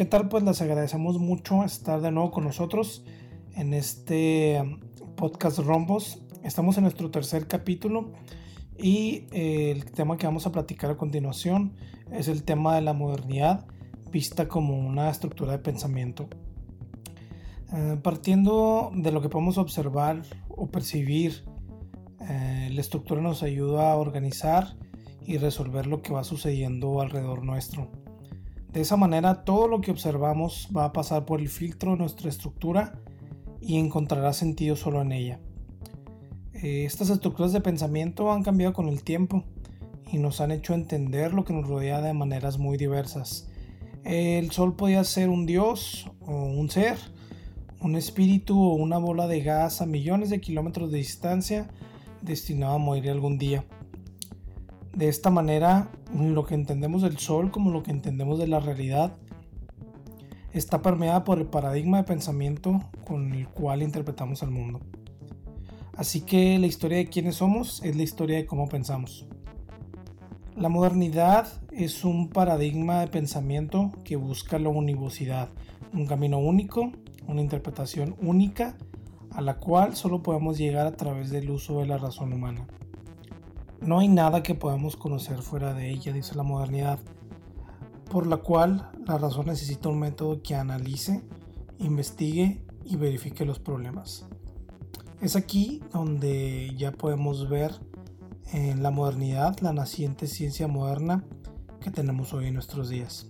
¿Qué tal? Pues les agradecemos mucho estar de nuevo con nosotros en este um, podcast Rombos. Estamos en nuestro tercer capítulo y eh, el tema que vamos a platicar a continuación es el tema de la modernidad vista como una estructura de pensamiento. Eh, partiendo de lo que podemos observar o percibir, eh, la estructura nos ayuda a organizar y resolver lo que va sucediendo alrededor nuestro. De esa manera, todo lo que observamos va a pasar por el filtro de nuestra estructura y encontrará sentido solo en ella. Eh, estas estructuras de pensamiento han cambiado con el tiempo y nos han hecho entender lo que nos rodea de maneras muy diversas. El sol podía ser un dios o un ser, un espíritu o una bola de gas a millones de kilómetros de distancia destinado a morir algún día. De esta manera, lo que entendemos del sol como lo que entendemos de la realidad está permeada por el paradigma de pensamiento con el cual interpretamos el mundo. Así que la historia de quiénes somos es la historia de cómo pensamos. La modernidad es un paradigma de pensamiento que busca la univocidad, un camino único, una interpretación única a la cual solo podemos llegar a través del uso de la razón humana. No hay nada que podamos conocer fuera de ella, dice la modernidad, por la cual la razón necesita un método que analice, investigue y verifique los problemas. Es aquí donde ya podemos ver en la modernidad la naciente ciencia moderna que tenemos hoy en nuestros días.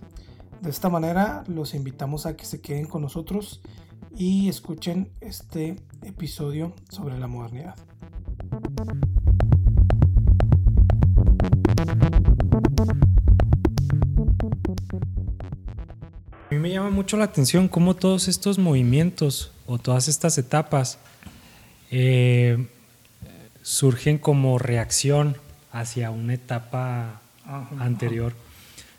De esta manera los invitamos a que se queden con nosotros y escuchen este episodio sobre la modernidad. A mí me llama mucho la atención cómo todos estos movimientos o todas estas etapas eh, surgen como reacción hacia una etapa anterior.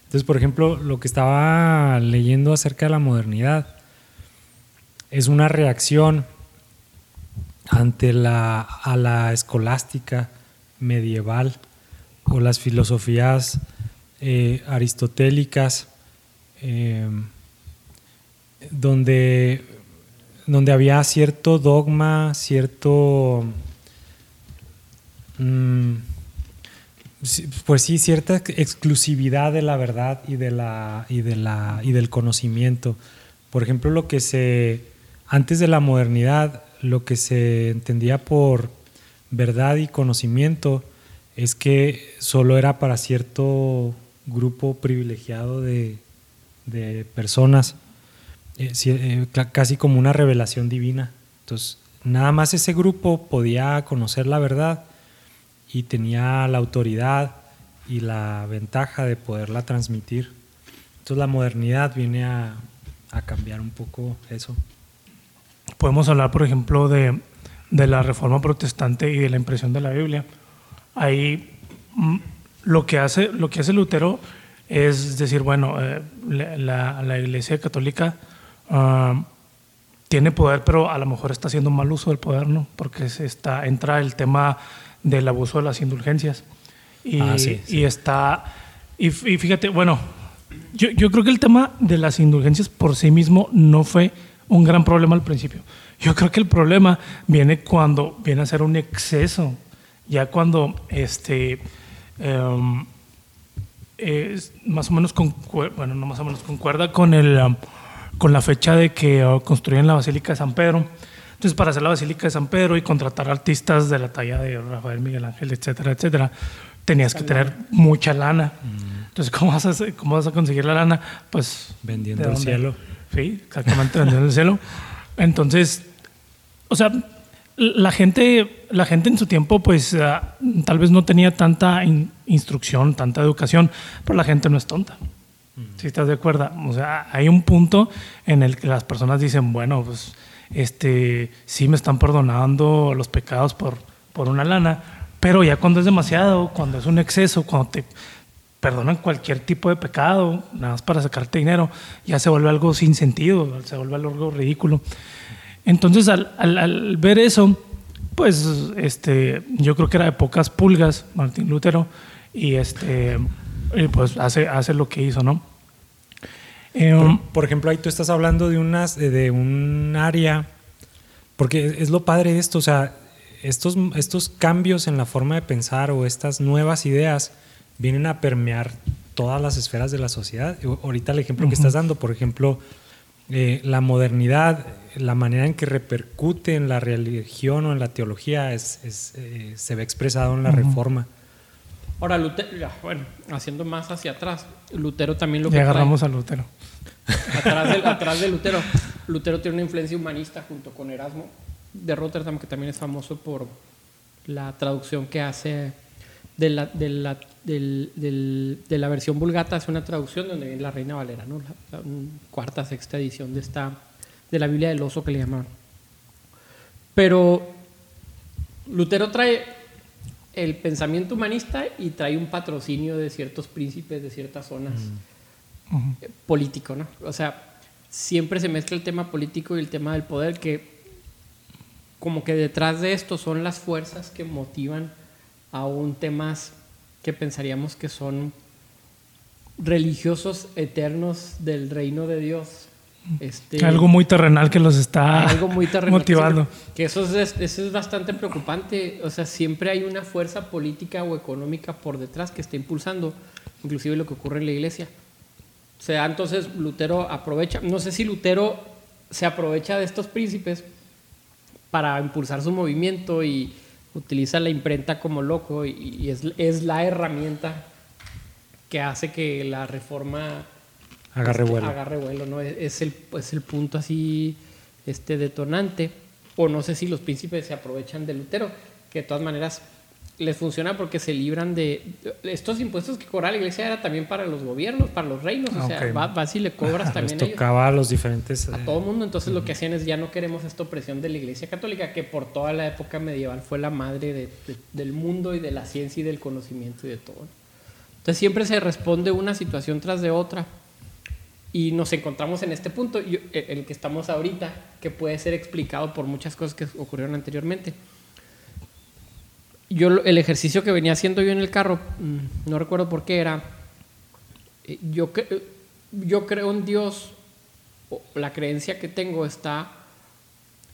Entonces, por ejemplo, lo que estaba leyendo acerca de la modernidad es una reacción ante la, a la escolástica medieval o las filosofías eh, aristotélicas eh, donde, donde había cierto dogma, cierto... Mm, pues sí, cierta exclusividad de la verdad y, de la, y, de la, y del conocimiento. Por ejemplo, lo que se, antes de la modernidad, lo que se entendía por verdad y conocimiento es que solo era para cierto grupo privilegiado de, de personas. Eh, eh, casi como una revelación divina. Entonces, nada más ese grupo podía conocer la verdad y tenía la autoridad y la ventaja de poderla transmitir. Entonces la modernidad viene a, cambiar un poco eso. Podemos hablar, por ejemplo, de, la reforma protestante y de la impresión de la Biblia. Ahí mm, lo que hace, lo que hace Lutero es decir, bueno, eh, la, la, Iglesia Católica Ah, tiene poder, pero a lo mejor está haciendo mal uso del poder, ¿no? Porque se está, entra el tema del abuso de las indulgencias. Y, ah, y está. Y, fíjate, bueno, yo, yo, creo que el tema de las indulgencias por sí mismo no fue un gran problema al principio. Yo creo que el problema viene cuando viene a ser un exceso. Ya cuando este. Em, más o menos con, bueno, no más o menos concuerda con el con la fecha de que oh, construyen la Basílica de San Pedro. Entonces, para hacer la Basílica de San Pedro y contratar artistas de la talla de Rafael Miguel Ángel, etcétera, etcétera, tenías que tener mucha lana. Mm. Entonces, ¿cómo vas, a, ¿cómo vas a conseguir la lana? Pues. Vendiendo el cielo. Sí, exactamente, vendiendo el cielo. Entonces, o sea, la gente, la gente en su tiempo, pues ah, tal vez no tenía tanta instrucción, tanta educación, pero la gente no es tonta. Si estás de acuerdo, o sea, hay un punto en el que las personas dicen, bueno, pues este, sí me están perdonando los pecados por, por una lana, pero ya cuando es demasiado, cuando es un exceso, cuando te perdonan cualquier tipo de pecado, nada más para sacarte dinero, ya se vuelve algo sin sentido, se vuelve algo ridículo. Entonces, al, al, ver eso, pues este, yo creo que era de pocas pulgas, Martín Lutero, y este pues hace, hace lo que hizo, ¿no? Eh, Por, um, por ejemplo, ahí tú estás hablando de, unas, de, un área, porque es lo padre de esto, o sea, estos, estos cambios en la forma de pensar o estas nuevas ideas vienen a permear todas las esferas de la sociedad. Ahorita el ejemplo que estás dando, por ejemplo, eh, la modernidad, la manera en que repercute en la religión o en la teología es, es, eh, se ve expresado en la Ujú. reforma. Ahora, Lutero, bueno, haciendo más hacia atrás, Lutero también lo ya que trae- agarramos a Lutero. atrás de, atrás de Lutero. Lutero tiene una influencia humanista junto con Erasmo de Rotterdam, que también es famoso por la traducción que hace de la, de la, del- del- de la versión vulgata, hace una traducción donde viene la Reina Valera, ¿no? la, la cuarta, sexta edición de, esta, de la Biblia del Oso que le llamaban. Pero Lutero trae el pensamiento humanista y trae un patrocinio de ciertos príncipes de ciertas zonas eh, político, ¿no? O sea, siempre se mezcla el tema político y el tema del poder, que como que detrás de esto son las fuerzas que motivan aún temas que pensaríamos que son religiosos eternos del reino de Dios. Este, Algo muy terrenal que los está algo muy motivando. Que eso es, eso es bastante preocupante. O sea, siempre hay una fuerza política o económica por detrás que está impulsando, inclusive lo que ocurre en la iglesia. O sea, entonces Lutero aprovecha, no sé si Lutero se aprovecha de estos príncipes para impulsar su movimiento y utiliza la imprenta como loco y, y es, es la herramienta que hace que la reforma Agarre este, vuelo. agarre vuelo, ¿no? Es, es el, es el punto así este, detonante. O no sé si los príncipes se aprovechan de Lutero, que de todas maneras les funciona porque se libran de... Estos impuestos que cobraba la iglesia era también para los gobiernos, para los reinos. O sea, Ok. va- vas y le cobras Les también a ellos tocaba a los diferentes... a eh, todo mundo. Entonces lo que hacían es ya no queremos esta opresión de la Iglesia Católica, que por toda la época medieval fue la madre de- de- del mundo y de la ciencia y del conocimiento y de todo. Entonces siempre se responde una situación tras de otra y nos encontramos en este punto, eh, el que estamos ahorita, que puede ser explicado por muchas cosas que ocurrieron anteriormente. Yo el ejercicio que venía haciendo yo en el carro, mm, no recuerdo por qué era, eh, yo, eh, yo creo en Dios, la creencia que tengo está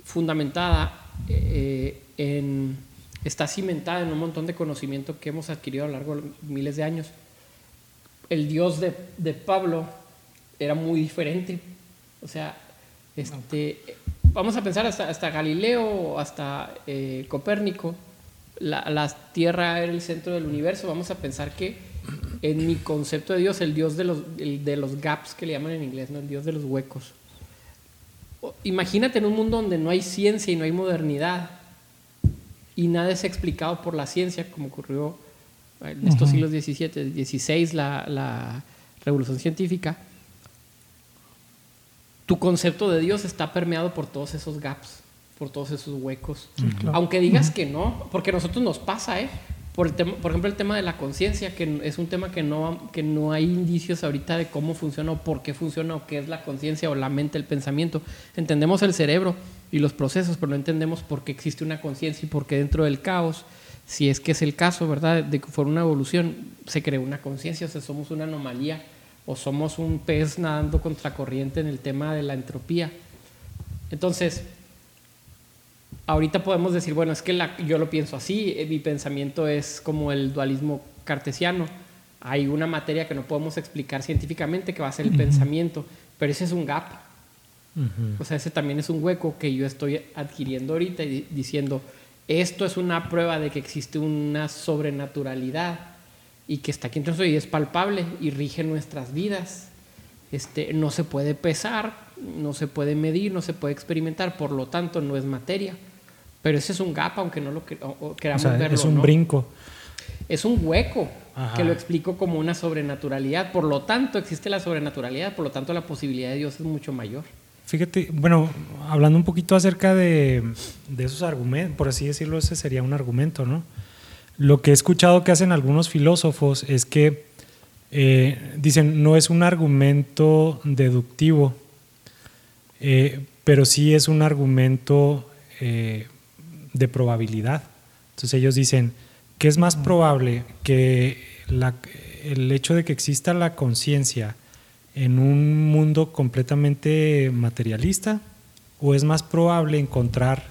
fundamentada eh, en, está cimentada en un montón de conocimiento que hemos adquirido a lo largo de miles de años. El Dios de, de Pablo era muy diferente. O sea, este, vamos a pensar hasta, hasta Galileo, hasta eh, Copérnico, la, la Tierra era el centro del universo. Vamos a pensar que en mi concepto de Dios, el Dios de los, el de los gaps que le llaman en inglés, ¿no? el Dios de los huecos. Imagínate en un mundo donde no hay ciencia y no hay modernidad y nada es explicado por la ciencia, como ocurrió en estos siglos XVII, XVI, la, la revolución científica. Tu concepto de Dios está permeado por todos esos gaps, por todos esos huecos. claro. Aunque digas que no, porque a nosotros nos pasa, ¿eh? Por, el tema- por ejemplo, el tema de la conciencia, que es un tema que no, que no hay indicios ahorita de cómo funciona o por qué funciona o qué es la conciencia o la mente, el pensamiento. Entendemos el cerebro y los procesos, pero no entendemos por qué existe una conciencia y por qué dentro del caos, si es que es el caso, ¿verdad? De que fue una evolución, se creó una conciencia, o sea, somos una anomalía o somos un pez nadando contracorriente en el tema de la entropía. Entonces, ahorita podemos decir, bueno, es que la- yo lo pienso así, eh, mi pensamiento es como el dualismo cartesiano. Hay una materia que no podemos explicar científicamente que va a ser el pensamiento, pero ese es un gap. Ujú. O sea, ese también es un hueco que yo estoy adquiriendo ahorita y di- diciendo, esto es una prueba de que existe una sobrenaturalidad y que está aquí entre nosotros y es palpable y rige nuestras vidas. Este, no se puede pesar, no se puede medir, no se puede experimentar, por lo tanto no es materia. Pero ese es un gap, aunque no lo que- o- o O queramos sea, verlo. es un ¿no? brinco. Es un hueco Ajá. que lo explico como una sobrenaturalidad. Por lo tanto, existe la sobrenaturalidad, por lo tanto la posibilidad de Dios es mucho mayor. Fíjate, bueno, hablando un poquito acerca de, de esos argumentos, por así decirlo, ese sería un argumento, ¿no? Lo que he escuchado que hacen algunos filósofos es que eh, dicen, no es un argumento deductivo, eh, pero sí es un argumento eh, de probabilidad. Entonces ellos dicen, ¿qué es más probable que la- el hecho de que exista la conciencia en un mundo completamente materialista o es más probable encontrar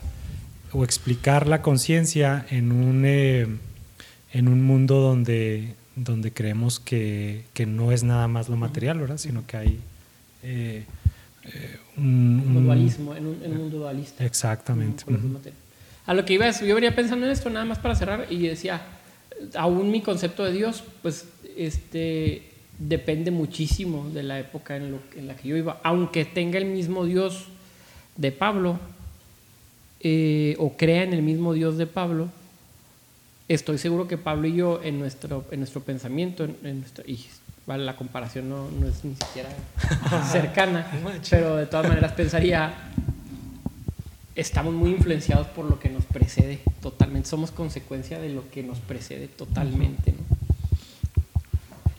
o explicar la conciencia en un, eh, en un mundo donde, donde creemos que, que, no es nada más lo material, ¿verdad? Sino que hay eh, eh, un, un, dualismo, en un, en un, mundo dualista. Exactamente. A lo que iba es, yo venía pensando en esto nada más para cerrar y decía, aún mi concepto de Dios, pues este depende muchísimo de la época en, lo, en la que yo iba, aunque tenga el mismo Dios de Pablo, eh, o crea en el mismo Dios de Pablo, estoy seguro que Pablo y yo en nuestro, en nuestro pensamiento, en, en nuestro, y vale, la comparación no, no es ni siquiera cercana, pero de todas maneras pensaría, estamos muy influenciados por lo que nos precede totalmente, somos consecuencia de lo que nos precede totalmente. ¿no?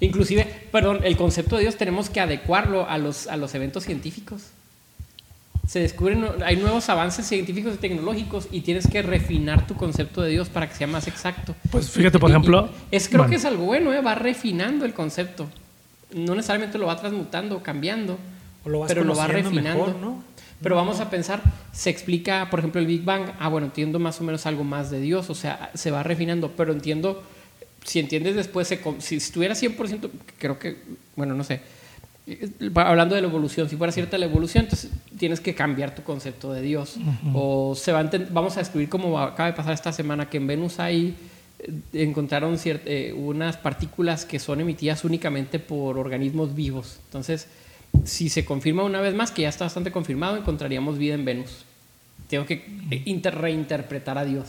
Inclusive, perdón, el concepto de Dios tenemos que adecuarlo a los, a los eventos científicos se descubren, hay nuevos avances científicos y tecnológicos y tienes que refinar tu concepto de Dios para que sea más exacto. Pues fíjate, por ejemplo... Y, es, creo bueno. que es algo bueno, ¿eh? va refinando el concepto. No necesariamente lo va transmutando, cambiando, lo pero lo va refinando. Mejor, ¿no? Pero vamos a pensar, se explica, por ejemplo, el Big Bang, ah, bueno, entiendo más o menos algo más de Dios, o sea, se va refinando, pero entiendo, si entiendes después, se, si estuviera 100%, creo que, bueno, no sé, hablando de la evolución, si fuera cierta la evolución, entonces tienes que cambiar tu concepto de Dios. Uh -huh. O se va a vamos a descubrir, como acaba de pasar esta semana, que en Venus hay, eh, encontraron eh, unas partículas que son emitidas únicamente por organismos vivos. Entonces, si se confirma una vez más, que ya está bastante confirmado, encontraríamos vida en Venus. Tengo que reinterpretar a Dios.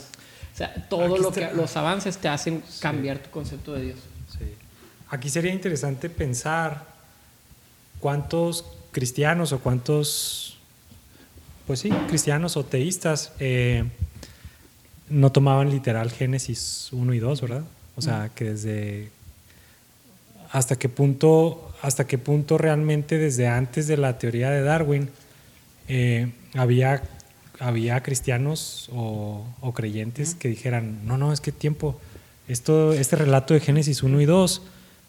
O sea, todo Aquí lo que los avances te hacen cambiar sí. tu concepto de Dios. Sí. Aquí sería interesante pensar cuántos cristianos o cuántos, pues sí, cristianos o teístas eh, no tomaban literal Génesis 1 y 2, ¿verdad? O sea, que desde hasta qué punto, hasta qué punto realmente desde antes de la teoría de Darwin eh, había, había cristianos o, o creyentes que dijeran, no, no, es que tiempo, esto, este relato de Génesis 1 y 2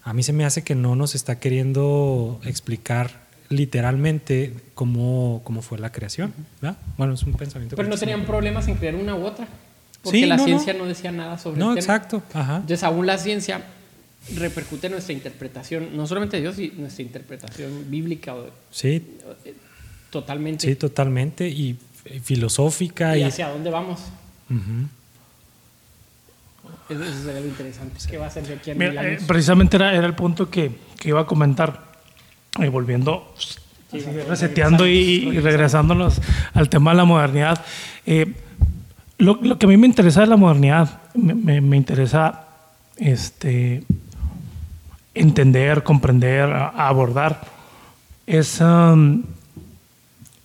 a mí se me hace que no nos está queriendo explicar literalmente cómo, cómo fue la creación. ¿verdad? Bueno, es un pensamiento. Pero no tenían problemas en crear una u otra. Porque sí, la no, ciencia no. no. decía nada sobre no, el tema. exacto. Ajá. Entonces, aún la ciencia repercute en nuestra interpretación, no solamente de Dios, sino nuestra interpretación bíblica. O, sí. Totalmente. Sí, totalmente. Y filosófica. ¿Y, y hacia dónde vamos? Uh -huh. Eso, eso sería lo interesante. ¿Qué va a hacer de aquí a Mira, eh, precisamente era, era, el punto que, que, iba a comentar, eh, volviendo, sí, así, reseteando y, y, regresándonos al tema de la modernidad. Eh, lo, lo, que a mí me interesa de la modernidad, me, me, me interesa este, entender, comprender, a, abordar, es um,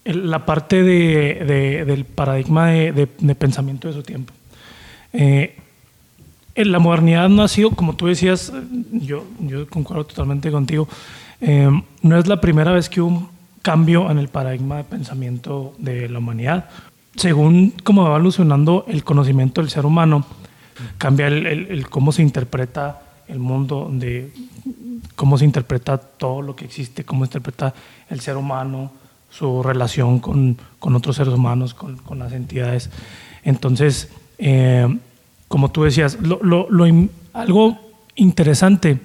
la parte de, de, del paradigma de, de, pensamiento de su tiempo. Eh, la modernidad no ha sido, como tú decías, yo, yo concuerdo totalmente contigo, eh, no es la primera vez que hubo un cambio en el paradigma de pensamiento de la humanidad. Según cómo va evolucionando el conocimiento del ser humano, cambia el, el, el cómo se interpreta el mundo, de cómo se interpreta todo lo que existe, cómo interpreta el ser humano, su relación con, con otros seres humanos, con, con las entidades. Entonces, eh, como tú decías, lo, lo, lo, algo interesante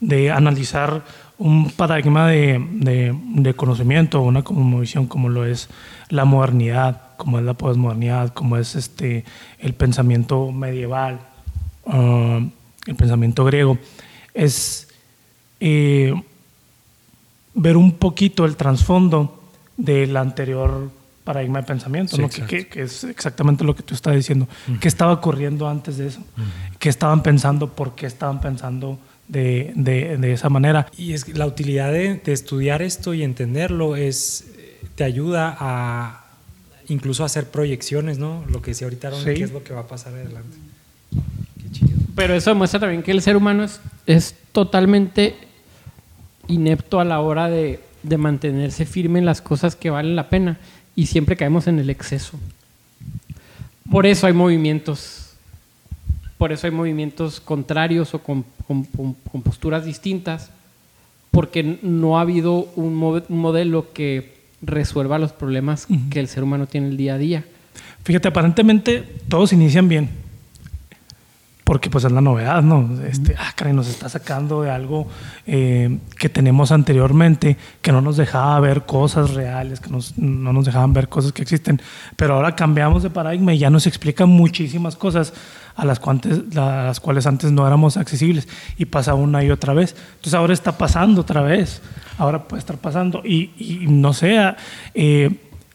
de analizar un paradigma de, de, conocimiento, una visión como lo es la modernidad, como es la posmodernidad, como es este, el pensamiento medieval, uh, el pensamiento griego, es eh, ver un poquito el trasfondo del anterior paradigma de pensamiento, sí, ¿no? que, es exactamente lo que tú estás diciendo. Uh -huh. ¿Qué estaba ocurriendo antes de eso? Uh -huh. ¿Qué estaban pensando? ¿Por qué estaban pensando de, de, de esa manera? Y es que la utilidad de, de, estudiar esto y entenderlo es, te ayuda a incluso a hacer proyecciones, ¿no? Lo que decía ahorita, Aaron, sí. qué es lo que va a pasar adelante. Qué chido. Pero eso demuestra también que el ser humano es, es totalmente inepto a la hora de, de mantenerse firme en las cosas que valen la pena y siempre caemos en el exceso. Por eso hay movimientos, por eso hay movimientos contrarios o con, con, con posturas distintas, porque no ha habido un, mo- un modelo que resuelva los problemas que el ser humano tiene el día a día. Fíjate, aparentemente todos inician bien. Porque pues es la novedad, ¿no? Este, ah, caray, nos está sacando de algo eh, que tenemos anteriormente, que no nos dejaba ver cosas reales, que nos- no nos dejaban ver cosas que existen. Pero ahora cambiamos de paradigma y ya nos explican muchísimas cosas a las, cuantes- a las cuales antes no éramos accesibles. Y pasa una y otra vez. Entonces ahora está pasando otra vez. Ahora puede estar pasando. Y, y no sé, eh,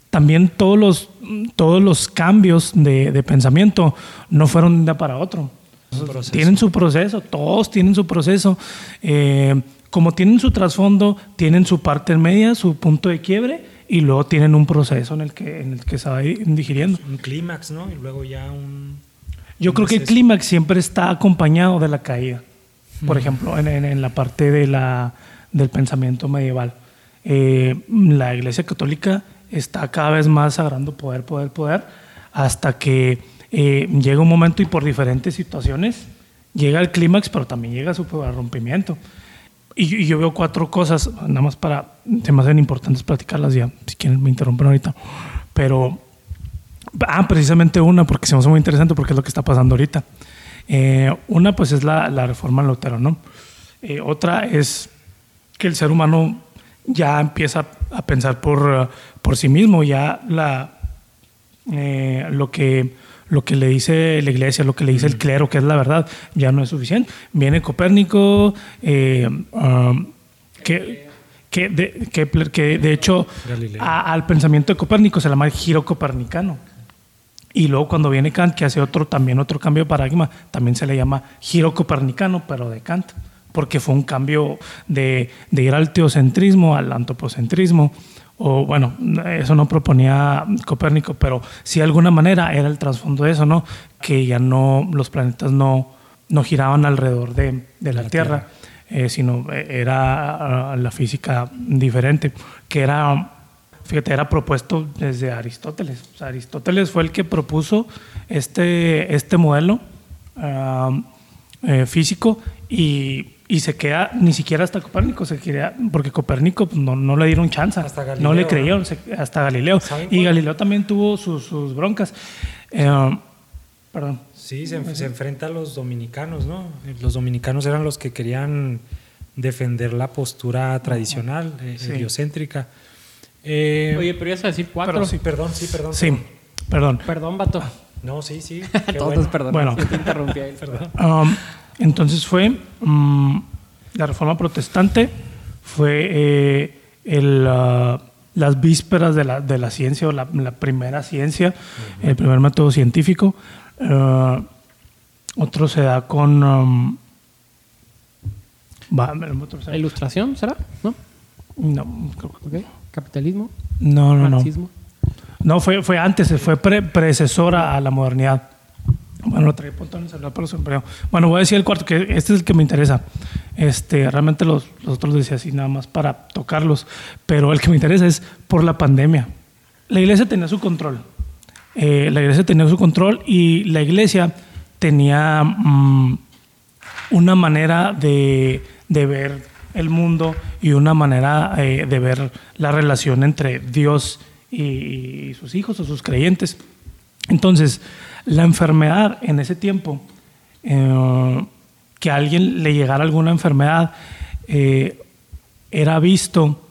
también todos los, todos los cambios de, de pensamiento no fueron de un día para otro. Proceso. Tienen su proceso, todos tienen su proceso. Eh, como tienen su trasfondo, tienen su parte media, su punto de quiebre, y luego tienen un proceso en el que, en el que se va digiriendo. Un clímax, ¿no? Y luego ya un... Yo un creo que el clímax siempre está acompañado de la caída. Por ejemplo, en, en- en la parte de la, del pensamiento medieval. Eh, la Iglesia Católica está cada vez más agarrando poder, poder, poder, hasta que eh, llega un momento y por diferentes situaciones llega el clímax, pero también llega su rompimiento. Y, y yo veo cuatro cosas, nada más para, se me hacen importantes platicarlas ya, si quieren me interrumpen ahorita. Pero Ah, precisamente una, porque se me hace muy interesante, porque es lo que está pasando ahorita. Eh, una, pues es la, la reforma Lutero, ¿no? Eh, otra es que el ser humano ya empieza a pensar por, eh, por sí mismo, ya la, eh, lo, que, lo que le dice la iglesia, lo que le dice el clero, que es la verdad, ya no es suficiente. Viene Copérnico, eh, um, que, que, de, Kepler, que de hecho a- al pensamiento de Copérnico se le llama el giro copernicano. Y luego cuando viene Kant, que hace otro, también otro cambio de paradigma, también se le llama giro copernicano, pero de Kant, porque fue un cambio de, de ir al teocentrismo al antropocentrismo. O bueno, eso no proponía Copérnico, pero sí de alguna manera era el trasfondo de eso, ¿no? Que ya no, los planetas no, no giraban alrededor de, de la, La Tierra, eh, sino eh, era ah, la física diferente, que era fíjate, era propuesto desde Aristóteles. O sea, Aristóteles fue el que propuso este, este modelo ah, eh, físico y, y se queda ni siquiera hasta Copérnico, se queda, porque Copérnico pues, no, no le dieron chance, Hasta no Galileo, le ¿no? creyeron, se- hasta Galileo. ¿Saben Y cuál? Galileo también tuvo sus, sus broncas. Eh, perdón. Sí, se, se enfrenta a los dominicanos, ¿no? Los dominicanos eran los que querían defender la postura tradicional, eh, Sí. heliocéntrica. Eh, Oye, pero ibas a decir cuatro. pero sí, perdón, sí, perdón. Sí, perdón. Perdón, vato. No, sí, sí. qué Todos, bueno. perdón. Bueno. Te interrumpí ahí. Perdón. Um, entonces fue mm, la reforma protestante, fue eh, el, ah, las vísperas de la, de la ciencia o la, la primera ciencia, el primer método científico. Ah, otro se da con... um, va, el otro se ¿La da- ilustración será? ¿No? no, creo que- Ok. Capitalismo. no, no, no. Marxismo. No, fue, fue antes, fue pre- predecesora a la modernidad. Bueno, lo traía apuntado en el celular, pero se perdió. Bueno, voy a decir el cuarto, que este es el que me interesa. Este, realmente los, los otros decía así nada más para tocarlos, pero el que me interesa es por la pandemia. La iglesia tenía su control. Eh, la iglesia tenía su control y la iglesia tenía mm, una manera de, de ver el mundo y una manera eh, de ver la relación entre Dios y, y sus hijos o sus creyentes. Entonces, la enfermedad en ese tiempo, eh, que a alguien le llegara alguna enfermedad, eh, era visto,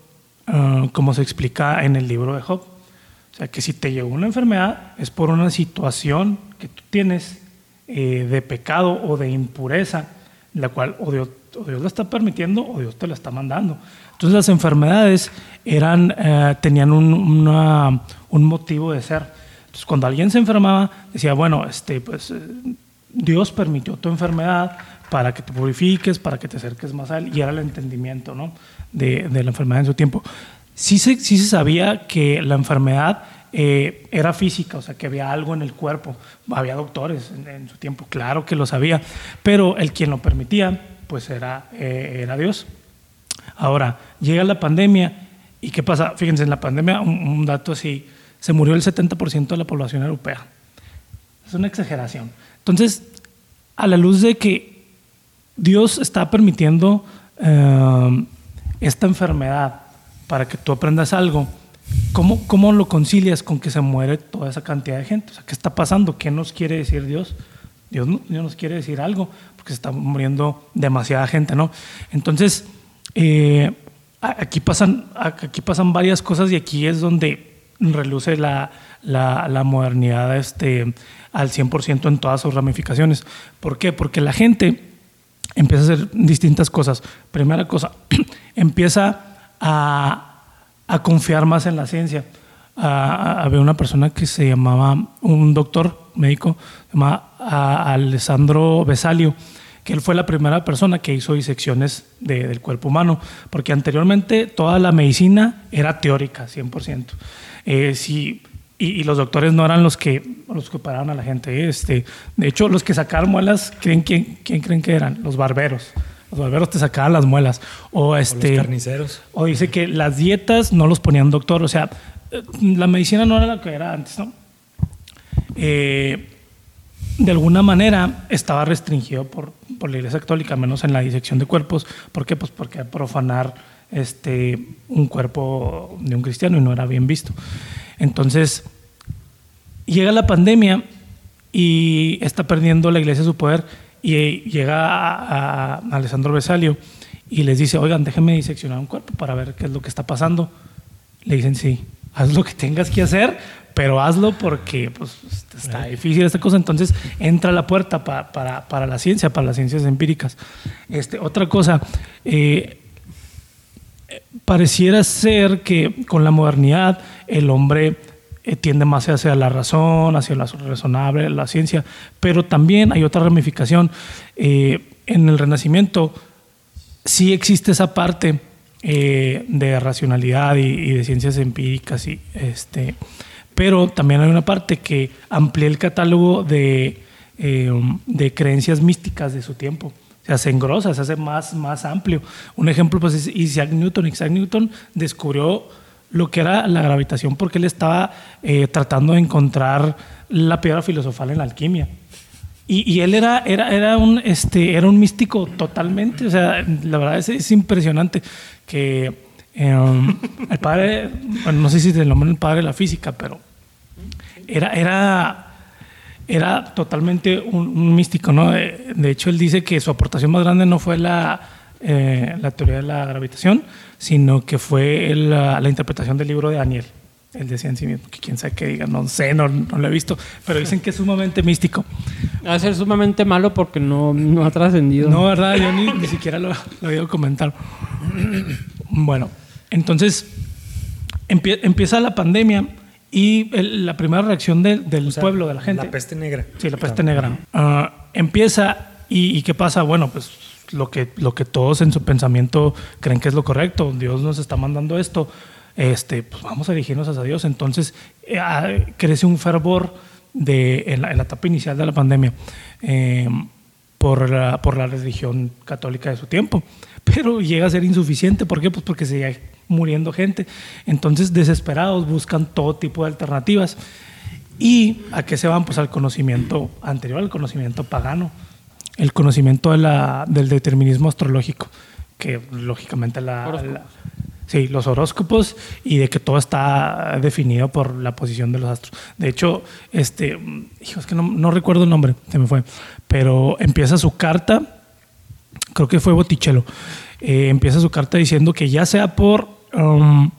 eh, como se explica en el libro de Job. O sea, que si te llegó una enfermedad es por una situación que tú tienes de pecado o de impureza, la cual o Dios, la está permitiendo o Dios te la está mandando. Entonces las enfermedades eran, tenían un motivo de ser. Entonces cuando alguien se enfermaba, decía, bueno, este, pues, eh, Dios permitió tu enfermedad para que te purifiques, para que te acerques más a Él, y era el entendimiento ¿no? de, de la enfermedad en su tiempo. Sí se, sí se sabía que la enfermedad eh, era física, o sea, que había algo en el cuerpo. Había doctores en, en su tiempo, claro que lo sabía, pero el quien lo permitía, pues era, eh, era Dios. Ahora, llega la pandemia, ¿y qué pasa? Fíjense, en la pandemia, un, un dato así, se murió el 70% de la población europea. Es una exageración. Entonces, a la luz de que Dios está permitiendo eh, esta enfermedad para que tú aprendas algo, ¿cómo, ¿cómo lo concilias con que se muere toda esa cantidad de gente? O sea, ¿qué está pasando? ¿Qué nos quiere decir Dios? Dios, Dios nos quiere decir algo, porque se está muriendo demasiada gente, ¿no? Entonces, eh, aquí, pasan, aquí pasan varias cosas y aquí es donde reluce la, la, la modernidad este, al 100% en todas sus ramificaciones. ¿Por qué? Porque la gente empieza a hacer distintas cosas. Primera cosa, empieza a, a, confiar más en la ciencia. había una persona que se llamaba, un doctor médico, se llamaba Alessandro Besalio, que él fue la primera persona que hizo disecciones de, del cuerpo humano, porque anteriormente toda la medicina era teórica, 100%. Eh, si y, los doctores no eran los que, los que operaban a la gente. Este, de hecho, los que sacaban muelas, ¿quién, quién, quién creen que eran? Los barberos. Los barberos te sacaban las muelas. O, este, los carniceros. O dice que las dietas no los ponían doctor. O sea, eh, la medicina no era la que era antes, ¿no? Eh, de alguna manera estaba restringido por, por la Iglesia Católica, menos en la disección de cuerpos. ¿Por qué? Pues porque profanar este, un cuerpo de un cristiano y no era bien visto. Entonces, llega la pandemia y está perdiendo la iglesia su poder y llega a, Alessandro Besalio y les dice, oigan, déjenme diseccionar un cuerpo para ver qué es lo que está pasando. Le dicen, sí, haz lo que tengas que hacer, pero hazlo porque pues, está difícil esta cosa. Entonces entra la puerta para, la ciencia, para las ciencias empíricas. Este, otra cosa, eh, pareciera ser que con la modernidad el hombre eh, tiende más hacia la razón, hacia la razonable, la ciencia, pero también hay otra ramificación. Eh, en el Renacimiento sí existe esa parte eh, de racionalidad y, de ciencias empíricas, y, este, pero también hay una parte que amplía el catálogo de, de creencias místicas de su tiempo se engrosa, se hace más, más amplio. Un ejemplo pues, es Isaac Newton. Isaac Newton descubrió lo que era la gravitación porque él estaba eh, tratando de encontrar la piedra filosofal en la alquimia. Y, y, él era, era, era, un, este, era un místico totalmente, o sea, la verdad es, es impresionante que em, el padre, bueno, no sé si lo el padre de la física, pero era, era era totalmente un, místico, ¿no? De, hecho, él dice que su aportación más grande no fue la, eh, la teoría de la gravitación, sino que fue la, interpretación del libro de Daniel. Él decía en sí mismo, que quién sabe qué diga, no sé, no, no, lo he visto, pero dicen que es sumamente místico. Va a ser sumamente malo porque no, no ha trascendido. No, ¿verdad? Yo ni, ni siquiera lo, lo he oído comentar. Bueno, entonces empieza la pandemia y la primera reacción del pueblo, de la gente. La peste negra. Sí, la peste negra. Ah, empieza y, ¿qué pasa? Bueno, pues lo que, lo que todos en su pensamiento creen que es lo correcto. Dios nos está mandando esto. Este, pues vamos a dirigirnos hacia Dios. Entonces eh, ah, crece un fervor de, en, la, etapa inicial de la pandemia eh, por, la, por la religión católica de su tiempo. Pero llega a ser insuficiente. ¿Por qué? Pues porque se muriendo gente. Entonces, desesperados, buscan todo tipo de alternativas. ¿Y a qué se van? Pues al conocimiento anterior, al conocimiento pagano, el conocimiento de la, del determinismo astrológico, que lógicamente la, sí, los horóscopos y de que todo está definido por la posición de los astros. De hecho, este, hijo, es que no, recuerdo el nombre, se me fue, pero empieza su carta, creo que fue Botticello, eh, empieza su carta diciendo que ya sea por Um,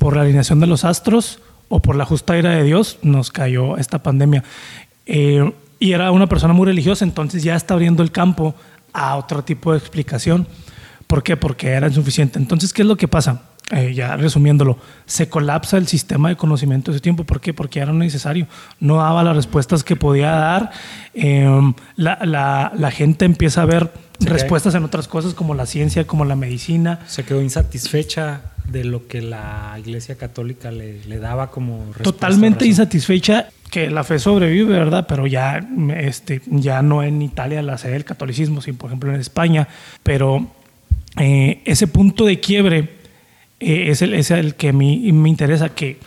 por la alineación de los astros o por la justa ira de Dios, nos cayó esta pandemia. Eh, y era una persona muy religiosa, entonces ya está abriendo el campo a otro tipo de explicación. ¿Por qué? Porque era insuficiente. Entonces, ¿qué es lo que pasa? Eh, ya resumiéndolo, se colapsa el sistema de conocimiento de ese tiempo. ¿Por qué? Porque era necesario. No daba las respuestas que podía dar. Eh, la, la, la, gente empieza a ver respuestas en otras cosas como la ciencia, como la medicina. Se quedó insatisfecha de lo que la Iglesia Católica le, le daba como Totalmente insatisfecha que la fe sobrevive, ¿verdad? Pero ya, este, ya no en Italia la sede del catolicismo, sino por ejemplo en España. Pero eh, ese punto de quiebre eh, es, el, es el que a mí me interesa que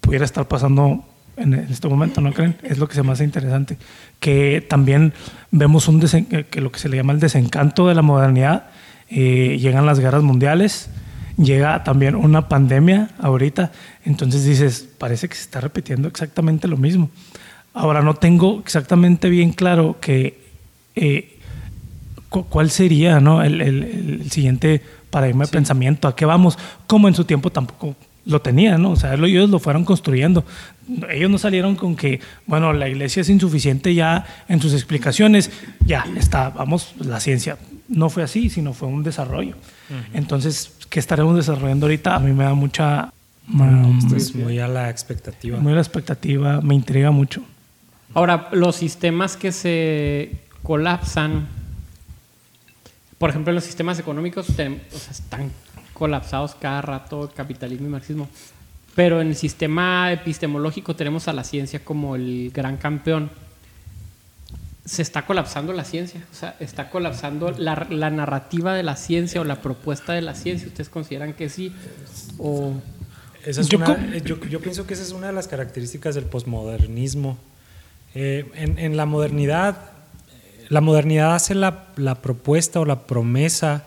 pudiera estar pasando en este momento, ¿no creen? Es lo que se me hace interesante. Que también vemos un que lo que se le llama el desencanto de la modernidad. Eh, llegan las guerras mundiales, llega también una pandemia ahorita, entonces dices, parece que se está repitiendo exactamente lo mismo. Ahora no tengo exactamente bien claro que eh, cuál sería ¿no? el, el, siguiente paradigma de pensamiento, a qué vamos, como en su tiempo tampoco lo tenían, ¿no? O sea, ellos lo fueron construyendo. Ellos no salieron con que, bueno, la iglesia es insuficiente ya en sus explicaciones, ya está, vamos, la ciencia. No fue así, sino fue un desarrollo. Entonces, ¿qué estaremos desarrollando ahorita? A mí me da mucha... muy a la expectativa. Muy a la expectativa, me intriga mucho. Ahora, los sistemas que se colapsan, por ejemplo, los sistemas económicos están colapsados cada rato, capitalismo y marxismo. Pero en el sistema epistemológico tenemos a la ciencia como el gran campeón. Se está colapsando la ciencia, o sea, está colapsando la, la narrativa de la ciencia o la propuesta de la ciencia. ¿Ustedes consideran que sí? O... yo, yo, pienso que esa es una de las características del posmodernismo. Eh, en, en, la modernidad, la modernidad hace la, la propuesta o la promesa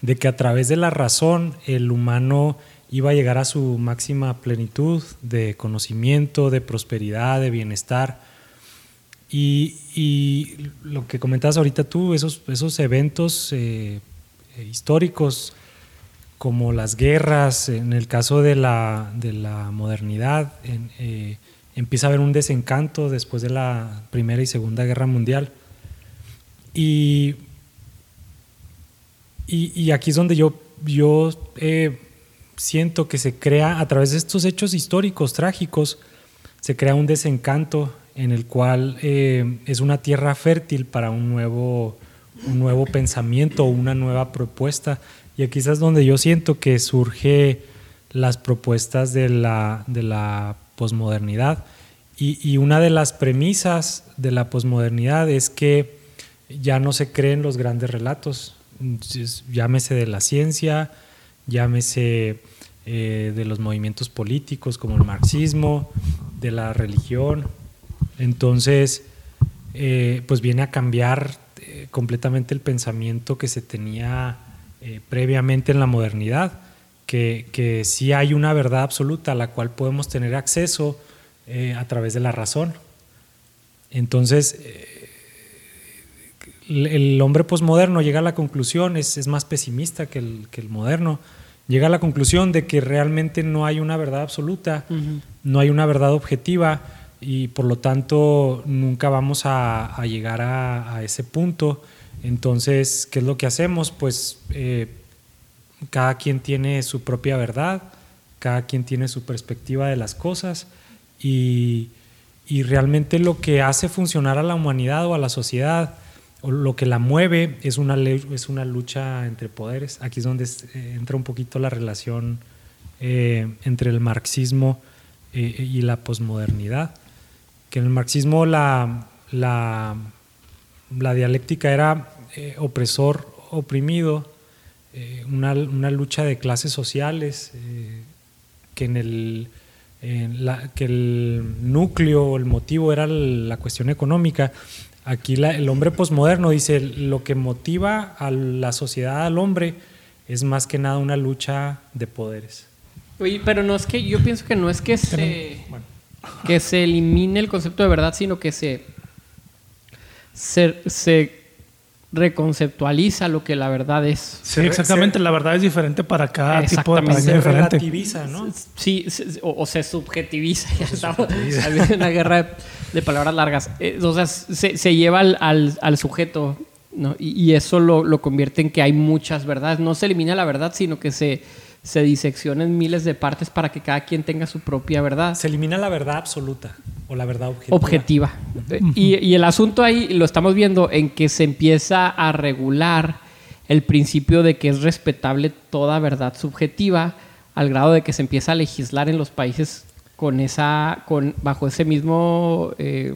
de que a través de la razón el humano iba a llegar a su máxima plenitud de conocimiento, de prosperidad, de bienestar. Y, lo que comentabas ahorita tú, esos, esos eventos eh, históricos como las guerras, en el caso de la, de la modernidad, eh, empieza a haber un desencanto después de la Primera y Segunda Guerra Mundial. Y y, aquí es donde yo, yo eh, siento que se crea, a través de estos hechos históricos trágicos, se crea un desencanto en el cual eh, es una tierra fértil para un nuevo, un nuevo pensamiento una nueva propuesta. Y aquí es donde yo siento que surge las propuestas de la, de la posmodernidad. Y, y, una de las premisas de la posmodernidad es que ya no se creen los grandes relatos, llámese de la ciencia, llámese eh, de los movimientos políticos como el marxismo, de la religión. Entonces, eh, pues viene a cambiar eh, completamente el pensamiento que se tenía previamente en la modernidad, que, que sí hay una verdad absoluta a la cual podemos tener acceso a través de la razón. Entonces, el hombre posmoderno llega a la conclusión, es, más pesimista que el, que el, moderno, llega a la conclusión de que realmente no hay una verdad absoluta, no hay una verdad objetiva y por lo tanto nunca vamos a, llegar a, ese punto. Entonces, ¿qué es lo que hacemos? Pues eh, cada quien tiene su propia verdad, cada quien tiene su perspectiva de las cosas y, y realmente lo que hace funcionar a la humanidad o a la sociedad, lo que la mueve es una, es una lucha entre poderes. Aquí es donde eh, entra un poquito la relación eh, entre el marxismo eh, y la posmodernidad. Que en el marxismo la, la, la dialéctica era opresor, oprimido, una, una, lucha de clases sociales, que en el la, que el núcleo, el motivo era la cuestión económica Aquí el hombre posmoderno dice, lo que motiva a la sociedad, al hombre, es más que nada una lucha de poderes. Oye, pero no es que, yo pienso que no es que se, que se elimine el concepto de verdad, sino que se, se, reconceptualiza lo que la verdad es. Sí, exactamente, la verdad es diferente para cada tipo de se relativiza, ¿no? Sí, o, se subjetiviza, ya estamos. una guerra de palabras largas. Eh, o sea, se, lleva al, sujeto, ¿no? Y, eso lo, convierte en que hay muchas verdades. No se elimina la verdad, sino que se, se disecciona en miles de partes para que cada quien tenga su propia verdad. Se elimina la verdad absoluta o la verdad objetiva. Objetiva. y, y el asunto ahí lo estamos viendo en que se empieza a regular el principio de que es respetable toda verdad subjetiva al grado de que se empieza a legislar en los países con esa, con, bajo ese mismo, eh,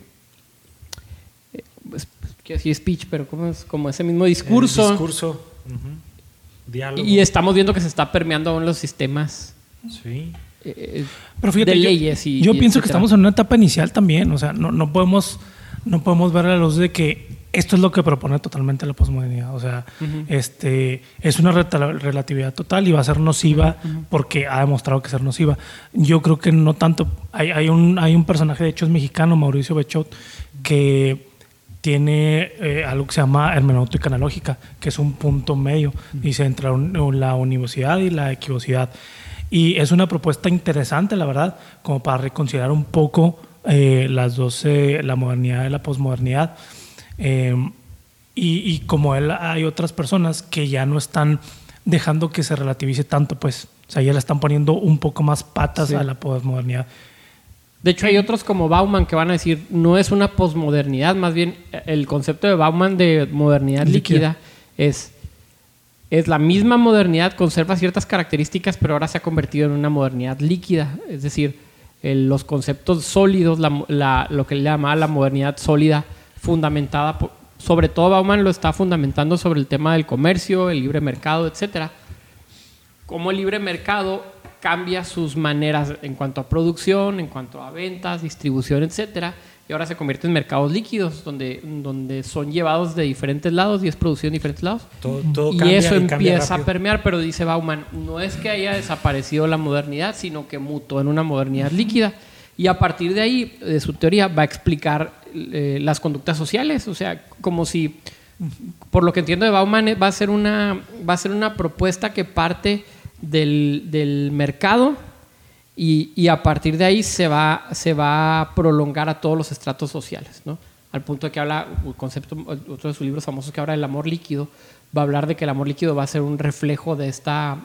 eh pues, quiero decir speech, pero como, es, como ese mismo discurso. discurso, diálogo. Y estamos viendo que se está permeando aún los sistemas. Sí. Eh, pero fíjate, de leyes y, yo pienso que estamos en una etapa inicial también, o sea, no, no podemos no podemos ver a la luz de que esto es lo que propone totalmente la posmodernidad. O sea, este, es una relatividad total y va a ser nociva porque ha demostrado que ser nociva. Yo creo que no tanto. Hay, hay, un, hay un personaje, de hecho, es mexicano, Mauricio Bechot, que tiene eh, algo que se llama hermenéutica analógica, que es un punto medio, y se entra la universidad y la equivocidad. Y es una propuesta interesante, la verdad, como para reconsiderar un poco eh, las dos, la modernidad y la posmodernidad. Em, y, como él, hay otras personas que ya no están dejando que se relativice tanto, pues, o sea, ya le están poniendo un poco más patas a la posmodernidad. De hecho, hay otros como Bauman que van a decir, no es una posmodernidad, más bien el concepto de Bauman de modernidad líquida, es, es la misma modernidad, conserva ciertas características, pero ahora se ha convertido en una modernidad líquida. Es decir, los conceptos sólidos, lo que le llama la modernidad sólida, fundamentada, sobre todo Bauman lo está fundamentando sobre el tema del comercio, el libre mercado, etc. Cómo el libre mercado cambia sus maneras en cuanto a producción, en cuanto a ventas, distribución, etc. Y ahora se convierte en mercados líquidos, donde, donde son llevados de diferentes lados y es producido en diferentes lados. y eso empieza a permear, pero dice Bauman, no es que haya desaparecido la modernidad, sino que mutó en una modernidad líquida. Y a partir de ahí, de su teoría, va a explicar eh, las conductas sociales, o sea, como si, por lo que entiendo de Bauman, va a ser una, va a ser una propuesta que parte del, mercado y, a partir de ahí se va, se va a prolongar a todos los estratos sociales, ¿no? Al punto de que habla, el concepto, otro de sus libros famosos que habla del amor líquido, va a hablar de que el amor líquido va a ser un reflejo de esta,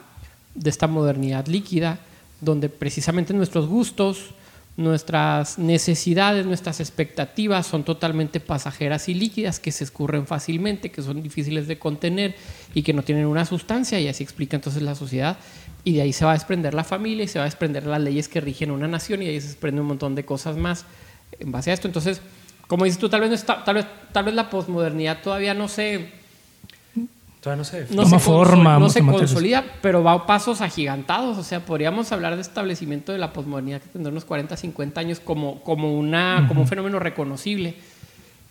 de esta modernidad líquida, donde precisamente nuestros gustos, nuestras necesidades, nuestras expectativas son totalmente pasajeras y líquidas, que se escurren fácilmente, que son difíciles de contener y que no tienen una sustancia, y así explica entonces la sociedad. Y de ahí se va a desprender la familia y se va a desprender las leyes que rigen una nación, y ahí se desprende un montón de cosas más en base a esto. Entonces, como dices tú, tal vez, tal vez, tal vez la posmodernidad todavía no se Todavía no se, no forma, no se consolida, pero va a pasos agigantados. O sea, podríamos hablar de establecimiento de la posmodernidad que tendrá unos 40, 50 años como, como, una, como un fenómeno reconocible.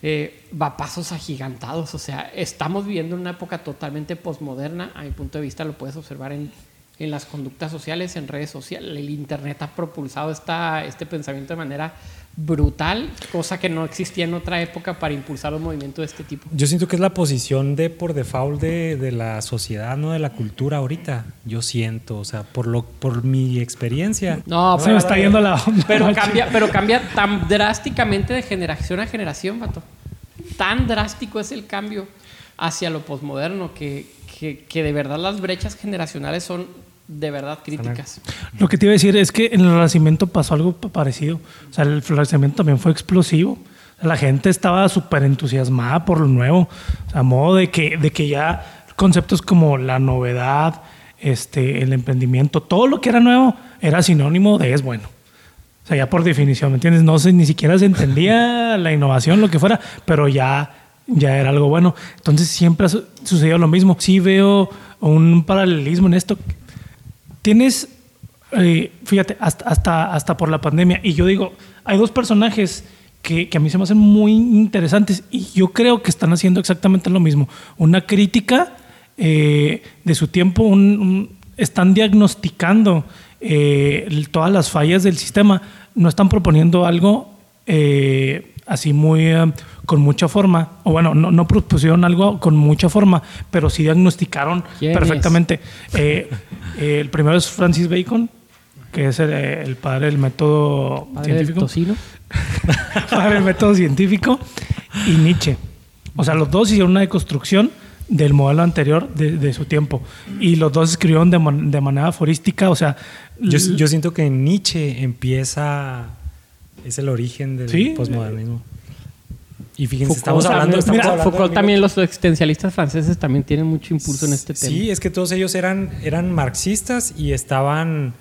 Eh, va a pasos agigantados. O sea, estamos viviendo una época totalmente posmoderna. A mi punto de vista, lo puedes observar en, en las conductas sociales, en redes sociales. El Internet ha propulsado esta, este pensamiento de manera brutal, cosa que no existía en otra época para impulsar un movimiento de este tipo. Yo siento que es la posición de por default de, de la sociedad, no de la cultura ahorita. Yo siento, o sea, por lo por mi experiencia. No, se me está yendo la Pero cambia, pero cambia tan drásticamente de generación a generación, vato. Tan drástico es el cambio hacia lo posmoderno que, que, que de verdad las brechas generacionales son de verdad críticas. Lo que te iba a decir es que en el Renacimiento pasó algo parecido. O sea, el Renacimiento también fue explosivo. La gente estaba súper entusiasmada por lo nuevo. O sea, a modo de que, de que ya conceptos como la novedad, este, el emprendimiento, todo lo que era nuevo era sinónimo de es bueno. O sea, ya por definición, ¿me entiendes? No sé, ni siquiera se entendía la innovación, lo que fuera, pero ya, ya era algo bueno. Entonces siempre ha sucedido lo mismo. Sí veo un paralelismo en esto tienes, eh, fíjate, hasta, hasta, hasta por la pandemia, y yo digo, hay dos personajes que, que, a mí se me hacen muy interesantes y yo creo que están haciendo exactamente lo mismo. Una crítica eh, de su tiempo, un, están diagnosticando eh, todas las fallas del sistema, no están proponiendo algo así muy con mucha forma, o bueno, no, no, propusieron algo con mucha forma, pero sí diagnosticaron perfectamente. Eh, eh, el primero es Francis Bacon, que es el, padre del método científico. padre del método científico, y Nietzsche. O sea, los dos hicieron una deconstrucción del modelo anterior de, su tiempo. Y los dos escribieron de, de manera aforística, o sea... Yo, yo, siento que Nietzsche empieza... Es el origen del ¿Sí? postmodernismo. Y fíjense, estamos hablando, mira, Foucault también, los existencialistas franceses también tienen mucho impulso en este tema. Sí, es que todos ellos eran, eran marxistas y estaban,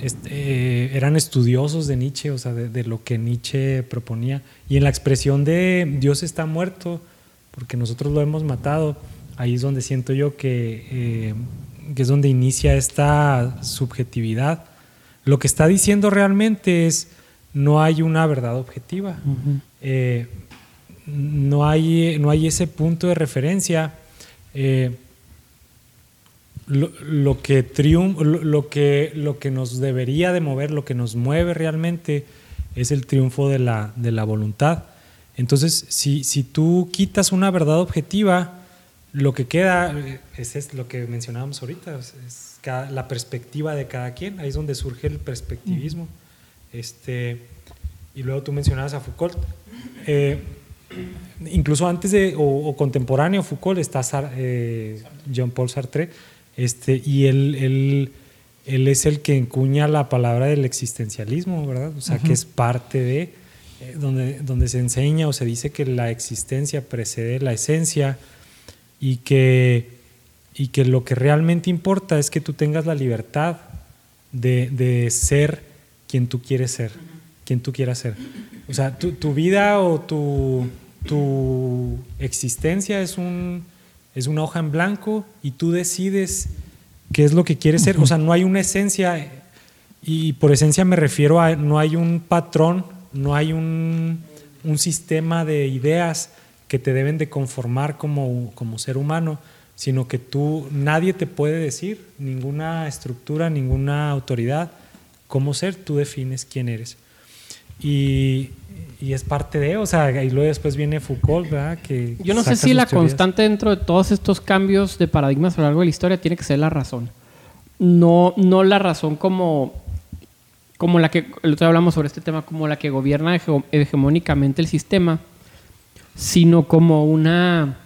este, eran estudiosos de Nietzsche, o sea, de, lo que Nietzsche proponía. Y en la expresión de Dios está muerto, porque nosotros lo hemos matado, ahí es donde siento yo que, eh, que es donde inicia esta subjetividad. Lo que está diciendo realmente es, no hay una verdad objetiva no hay, no hay ese punto de referencia. Eh, lo, que lo, que, lo que nos debería de mover, lo que nos mueve realmente es el triunfo de la, de la voluntad. Entonces, si, si, tú quitas una verdad objetiva, lo que queda es, es lo que mencionábamos ahorita, es, la perspectiva de cada quien, ahí es donde surge el perspectivismo. Este, y luego tú mencionabas a Foucault. Eh, incluso antes de, o, contemporáneo Foucault, está eh, Jean-Paul Sartre, este, y él, él, él, es el que encuña la palabra del existencialismo, ¿verdad? O sea, que es parte de, eh, donde, donde se enseña o se dice que la existencia precede la esencia y que, y que lo que realmente importa es que tú tengas la libertad de, de ser quien tú quieres ser, quien tú quieras ser. O sea, tu, tu vida o tu, tu existencia es un es una hoja en blanco y tú decides qué es lo que quieres ser. O sea, no hay una esencia, y por esencia me refiero a, no hay un patrón, no hay un, sistema de ideas que te deben de conformar como, como ser humano, sino que tú, nadie te puede decir, ninguna estructura, ninguna autoridad, cómo ser, tú defines quién eres. Y, y es parte de, o sea, y luego después viene Foucault, ¿verdad? Que Yo no sé si la constante dentro de todos estos cambios de paradigmas a lo largo de la historia tiene que ser la razón. No, no la razón como, como la que, el otro día hablamos sobre este tema, como la que gobierna hegemónicamente el sistema, sino como una,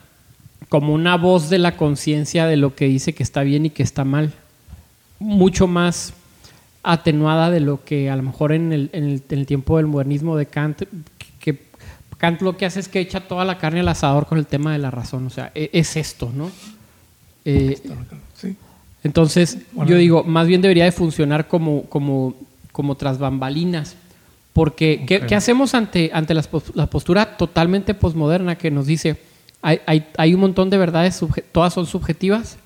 como una voz de la conciencia de lo que dice que está bien y que está mal. Mucho más atenuada de lo que a lo mejor en el, en el, tiempo del modernismo de Kant, que Kant lo que hace es que echa toda la carne al asador con el tema de la razón. O sea, e, es esto, ¿no? Eh, entonces, yo digo, más bien debería de funcionar como, como, como tras bambalinas. Porque, ¿qué, hacemos ante, ante la, postura totalmente posmoderna que nos dice, hay, hay, hay un montón de verdades, todas son subjetivas?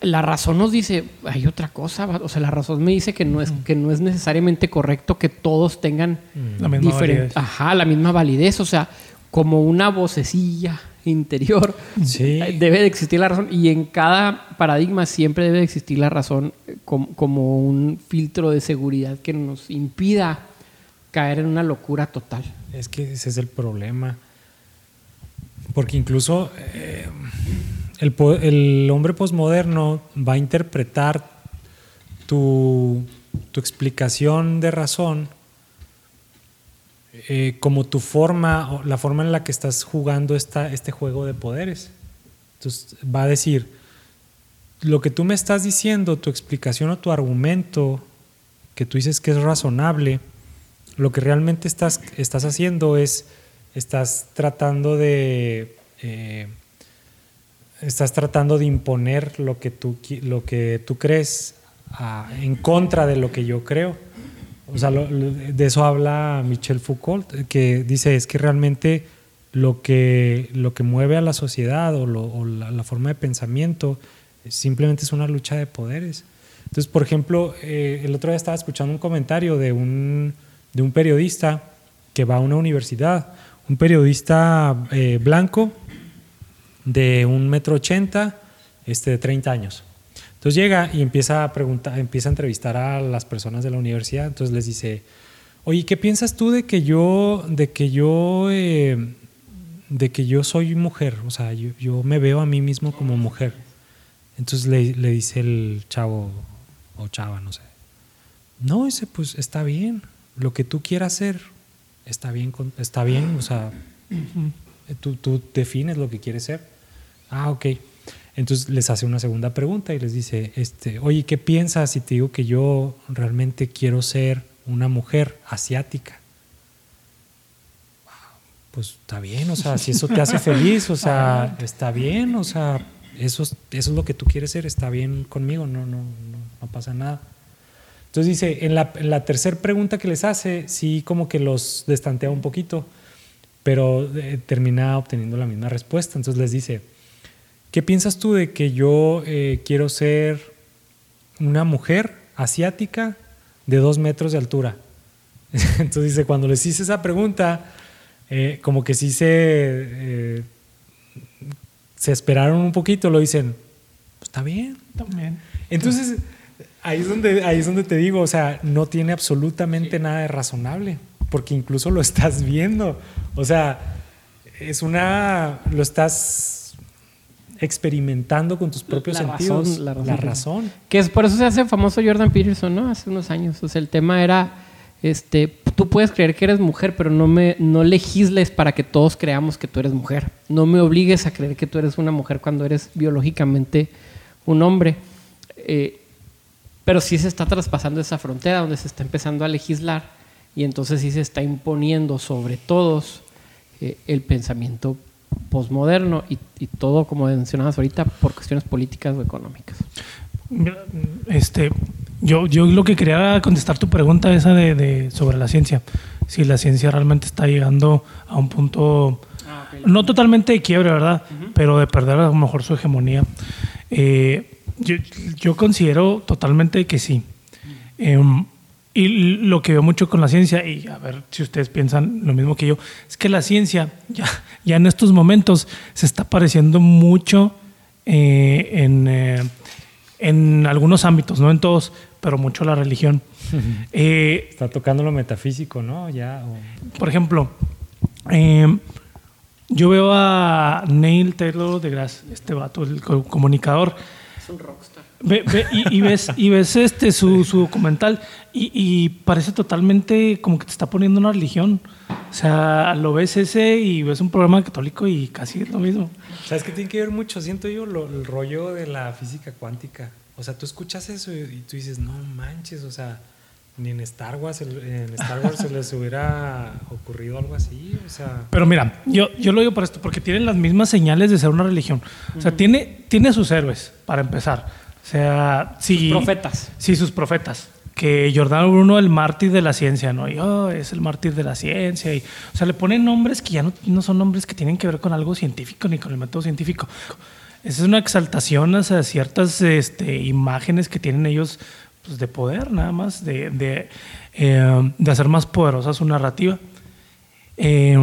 La razón nos dice, hay otra cosa, o sea, la razón me dice que no es, que no es necesariamente correcto que todos tengan la misma validez. Ajá, la misma validez, o sea, como una vocecilla interior, debe de existir la razón y en cada paradigma siempre debe de existir la razón como, como un filtro de seguridad que nos impida caer en una locura total. Es que ese es el problema. Porque incluso eh, el, hombre posmoderno va a interpretar tu, explicación de razón eh, como tu forma, la forma en la que estás jugando esta, este juego de poderes. Entonces va a decir, lo que tú me estás diciendo, tu explicación o tu argumento, que tú dices que es razonable, lo que realmente estás, estás haciendo es, estás tratando de... Eh, estás tratando de imponer lo que tú, lo que tú crees en contra de lo que yo creo. O sea, de eso habla Michel Foucault, que dice es que realmente lo que, lo que mueve a la sociedad o, la, forma de pensamiento simplemente es una lucha de poderes. Entonces, por ejemplo, eh, el otro día estaba escuchando un comentario de un, de un periodista que va a una universidad, un periodista eh, blanco de un metro ochenta, este, de 30 años. Entonces llega y empieza a preguntar, empieza a entrevistar a las personas de la universidad. Entonces les dice, oye, ¿qué piensas tú de que yo, de que yo, eh, de que yo soy mujer? O sea, yo, me veo a mí mismo como mujer. Entonces le, le, dice el chavo o chava, no sé. No, ese pues está bien. Lo que tú quieras hacer está bien, está bien. O sea, tú, tú defines lo que quieres ser. Ah, ok. Entonces les hace una segunda pregunta y les dice, este, oye, ¿qué piensas si te digo que yo realmente quiero ser una mujer asiática? Pues está bien, o sea, si eso te hace feliz, o sea, está bien, o sea, eso, eso es lo que tú quieres ser, está bien conmigo, no, no, no, pasa nada. Entonces dice, en la, en la tercera pregunta que les hace, sí como que los destantea un poquito, pero eh, termina obteniendo la misma respuesta. Entonces les dice, ¿Qué piensas tú de que yo eh, quiero ser una mujer asiática de dos metros de altura? Entonces dice, cuando les hice esa pregunta, eh, como que sí se, eh, se esperaron un poquito, lo dicen, pues está bien. También. Entonces, ahí es, donde, ahí es donde te digo, o sea, no tiene absolutamente nada de razonable, porque incluso lo estás viendo. O sea, es una, lo estás experimentando con tus propios La sentidos. razón, la razón. La razón. Que es por eso se hace famoso Jordan Peterson, ¿no? Hace unos años. O sea, el tema era, este, tú puedes creer que eres mujer, pero no me, no legisles para que todos creamos que tú eres mujer. No me obligues a creer que tú eres una mujer cuando eres biológicamente un hombre. Eh, pero sí se está traspasando esa frontera donde se está empezando a legislar y entonces sí se está imponiendo sobre todos eh, el pensamiento posmoderno y, y todo, como mencionabas ahorita, por cuestiones políticas o económicas. Este, yo, yo lo que quería contestar tu pregunta esa de, de- sobre la ciencia. Si la ciencia realmente está llegando a un punto, no totalmente de quiebre, ¿verdad? Pero de perder a lo mejor su hegemonía. Eh, yo, yo considero totalmente que sí. Em, y lo que veo mucho con la ciencia, y a ver si ustedes piensan lo mismo que yo, es que la ciencia ya, ya en estos momentos se está pareciendo mucho eh, en, eh, en algunos ámbitos, no en todos, pero mucho a la religión. Eh, Está tocando lo metafísico, ¿no? Ya. o- por ejemplo, eh, yo veo a Neil Taylor deGrasse, este vato, el co- comunicador, Es un rockstar. Ve- ve- y, y ves, y ves este, su, su documental y, y parece totalmente como que te está poniendo una religión. O sea, lo ves ese y ves un programa católico y casi es lo mismo. ¿Sabes qué tiene que ver mucho? Siento yo lo- el rollo de la física cuántica. O sea, tú escuchas eso y, y tú dices, no manches, o sea, ni en Star Wars, en Star Wars se les hubiera ocurrido algo así. O sea, Pero mira, yo, yo lo digo por esto, porque tienen las mismas señales de ser una religión. O sea, tiene, tiene sus héroes, para empezar. O sea, si... Profetas. Sí, sus profetas. Que Giordano Bruno, el mártir de la ciencia, ¿no? Y, oh, es el mártir de la ciencia. Y, o sea, le ponen nombres que ya no, no son nombres que tienen que ver con algo científico ni con el método científico. Esa es una exaltación hacia ciertas este, imágenes que tienen ellos pues, de poder, nada más, de, de, eh, de hacer más poderosa su narrativa. Eh,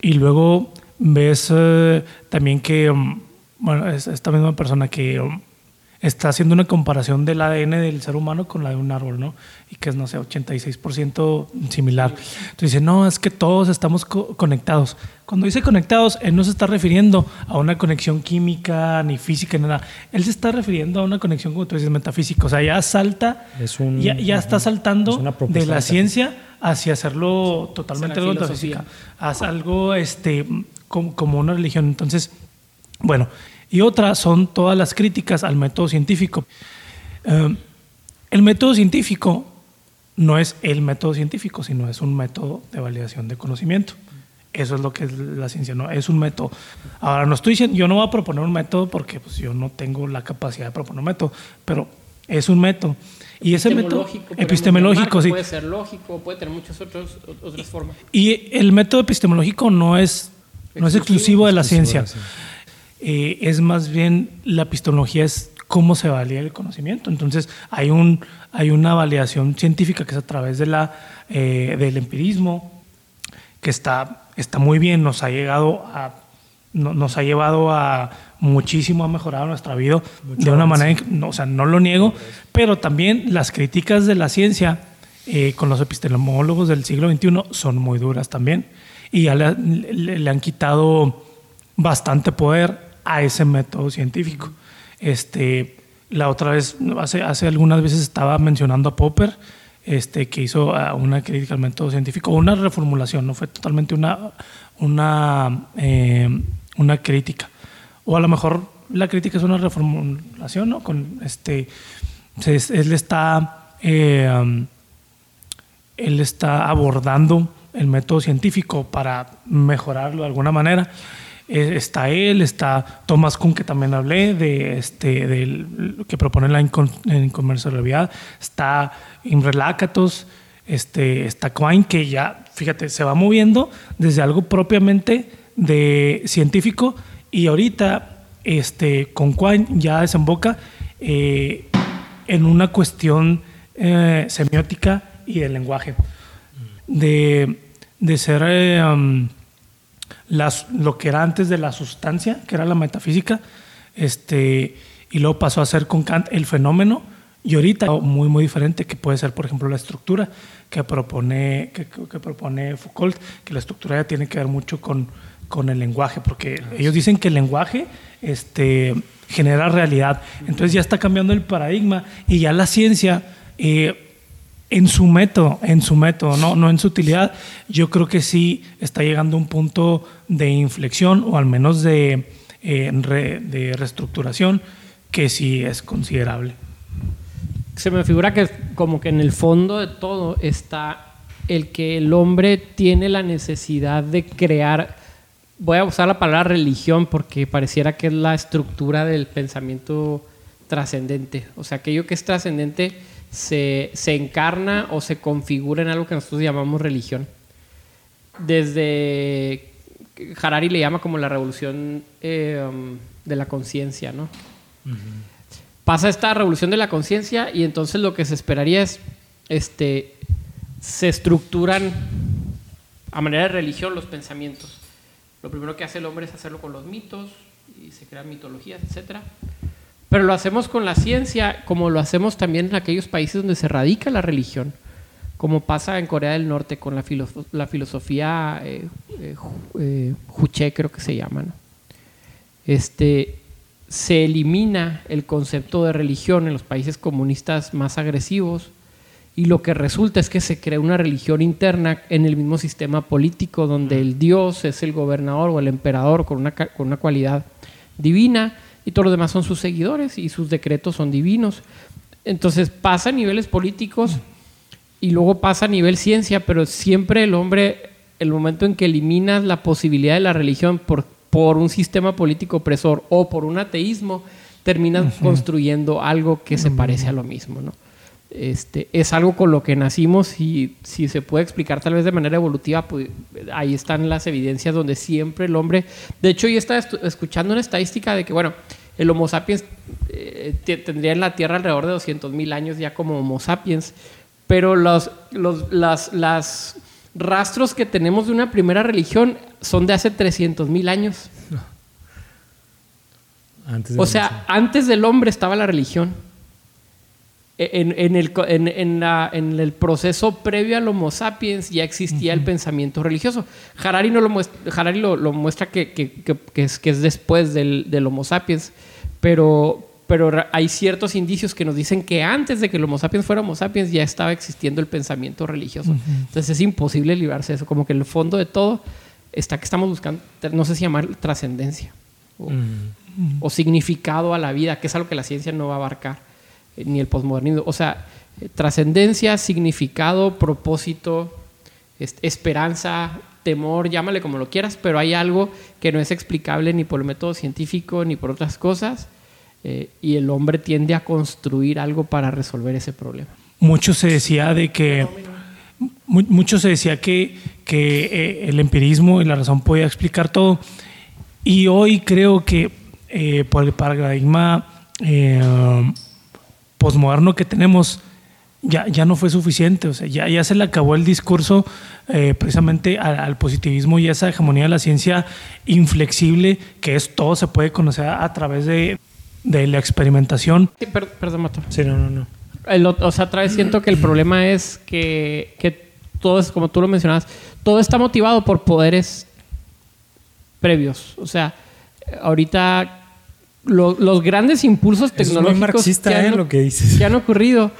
y luego ves eh, también que, um, bueno, es esta misma persona que um, está haciendo una comparación del ADN del ser humano con la de un árbol, ¿no? Y que es, no sé, 86% similar. Entonces dice, no, es que todos estamos co- conectados. Cuando dice conectados, él no se está refiriendo a una conexión química ni física, ni nada. Él se está refiriendo a una conexión, como tú dices, metafísica. O sea, ya salta, Es un- ya, ya está es saltando de la ciencia hacia hacerlo totalmente Hacia la algo metafísica. Haz algo este, como, como una religión. Entonces, bueno, y otra son todas las críticas al método científico. Eh, el método científico no es el método científico, sino es un método de validación de conocimiento. Eso es lo que es la ciencia, no es un método. Ahora, no estoy diciendo, yo no voy a proponer un método porque pues, yo no tengo la capacidad de proponer un método, pero es un método. Y ese método Epistemológico, sí. Puede ser lógico, puede tener muchas otros, otras formas. Y el método epistemológico no es, no es exclusivo de la Exclusivo de ciencia. la ciencia. Eh, es más bien la epistemología es cómo se valida el conocimiento. Entonces hay, un, hay una validación científica que es a través de la, eh, del empirismo, que está, está muy bien, nos ha llegado a no- nos ha llevado a muchísimo a mejorar nuestra vida de una manera, no, o sea, no lo niego, pero también las críticas de la ciencia eh, con los epistemólogos del siglo XXI son muy duras también. Y ya le, le- le han quitado bastante poder a ese método científico. Este, la otra vez, hace, algunas veces estaba mencionando a Popper, este, que hizo ah, una crítica al método científico, una reformulación, no fue totalmente una, una, eh, una crítica. O a lo mejor la crítica es una reformulación, ¿no? Con este, él está, eh, él está abordando el método científico para mejorarlo de alguna manera. Está él, está Thomas Kuhn, que también hablé, de este, del, que propone la incon- inconmensurabilidad. Está Imre Lakatos, este, está Quine, que ya, fíjate, se va moviendo desde algo propiamente de científico y ahorita este, con Quine ya desemboca eh, en una cuestión eh, semiótica y del lenguaje. De, de ser eh, um, las, lo que era antes de la sustancia, que era la metafísica, este, y luego pasó a ser con Kant el fenómeno, y ahorita muy, muy diferente, que puede ser, por ejemplo, la estructura que propone, que, que propone Foucault, que la estructura ya tiene que ver mucho con, con el lenguaje, porque ellos dicen que el lenguaje este, genera realidad. Entonces ya está cambiando el paradigma y ya la ciencia, eh, en su método, en su método, no, no en su utilidad, yo creo que sí está llegando a un punto de inflexión o al menos de, eh, de reestructuración que sí es considerable. Se me figura que como que en el fondo de todo está el que el hombre tiene la necesidad de crear voy a usar la palabra religión porque pareciera que es la estructura del pensamiento trascendente. O sea, aquello que es trascendente se, encarna o se configura en algo que nosotros llamamos religión. Desde Harari le llama como la revolución eh, um, de la conciencia, ¿no? Pasa esta revolución de la conciencia y entonces lo que se esperaría es, este, se estructuran a manera de religión los pensamientos. Lo primero que hace el hombre es hacerlo con los mitos y se crean mitologías, etc. Pero lo hacemos con la ciencia, como lo hacemos también en aquellos países donde se radica la religión, como pasa en Corea del Norte con la, la filosofía eh, eh, eh, Juche, creo que se llama. Este, se elimina el concepto de religión en los países comunistas más agresivos y lo que resulta es que se crea una religión interna en el mismo sistema político donde el dios es el gobernador o el emperador con una, con una cualidad divina y todos los demás son sus seguidores y sus decretos son divinos. Entonces pasa a niveles políticos y luego pasa a nivel ciencia, pero siempre el hombre, el momento en que eliminas la posibilidad de la religión por, por un sistema político opresor o por un ateísmo, terminas construyendo algo que se parece a lo mismo, ¿no? Este, es algo con lo que nacimos y si se puede explicar tal vez de manera evolutiva, pues ahí están las evidencias donde siempre el hombre, de hecho yo estaba escuchando una estadística de que, bueno, el Homo sapiens eh, tendría en la Tierra alrededor de 200 mil años ya como Homo sapiens, pero los, los las, rastros que tenemos de una primera religión son de hace 300 mil años. o sea, antes del hombre estaba la religión en, el, en, el, proceso previo al Homo sapiens ya existía el pensamiento religioso. Harari, no lo, muestra, Harari lo, muestra que, que, es, que es después del, del, Homo sapiens, pero, pero hay ciertos indicios que nos dicen que antes de que el Homo sapiens fuera Homo sapiens ya estaba existiendo el pensamiento religioso. Entonces es imposible librarse de eso, como que en el fondo de todo está que estamos buscando, no sé si llamar trascendencia o, o significado a la vida, que es algo que la ciencia no va a abarcar ni el posmodernismo. O sea, trascendencia, significado, propósito, esperanza, temor, llámale como lo quieras, pero hay algo que no es explicable ni por el método científico ni por otras cosas, eh, y el hombre tiende a construir algo para resolver ese problema. Mucho se decía de que mucho se decía que, que eh, el empirismo y la razón podía explicar todo, y hoy creo que eh, por el paradigma posmoderno que tenemos ya, ya no fue suficiente, o sea, ya, ya se le acabó el discurso eh, precisamente al, positivismo y esa hegemonía de la ciencia inflexible, que es todo se puede conocer a, través de, de, la experimentación. Sí, perdón, Mato. Sí, no, no, no. o sea, otra vez siento que el problema es que, que todo es, como tú lo mencionabas, todo está motivado por poderes previos. O sea, ahorita los grandes impulsos tecnológicos que, han, ¿eh? lo que, dices. que han ocurrido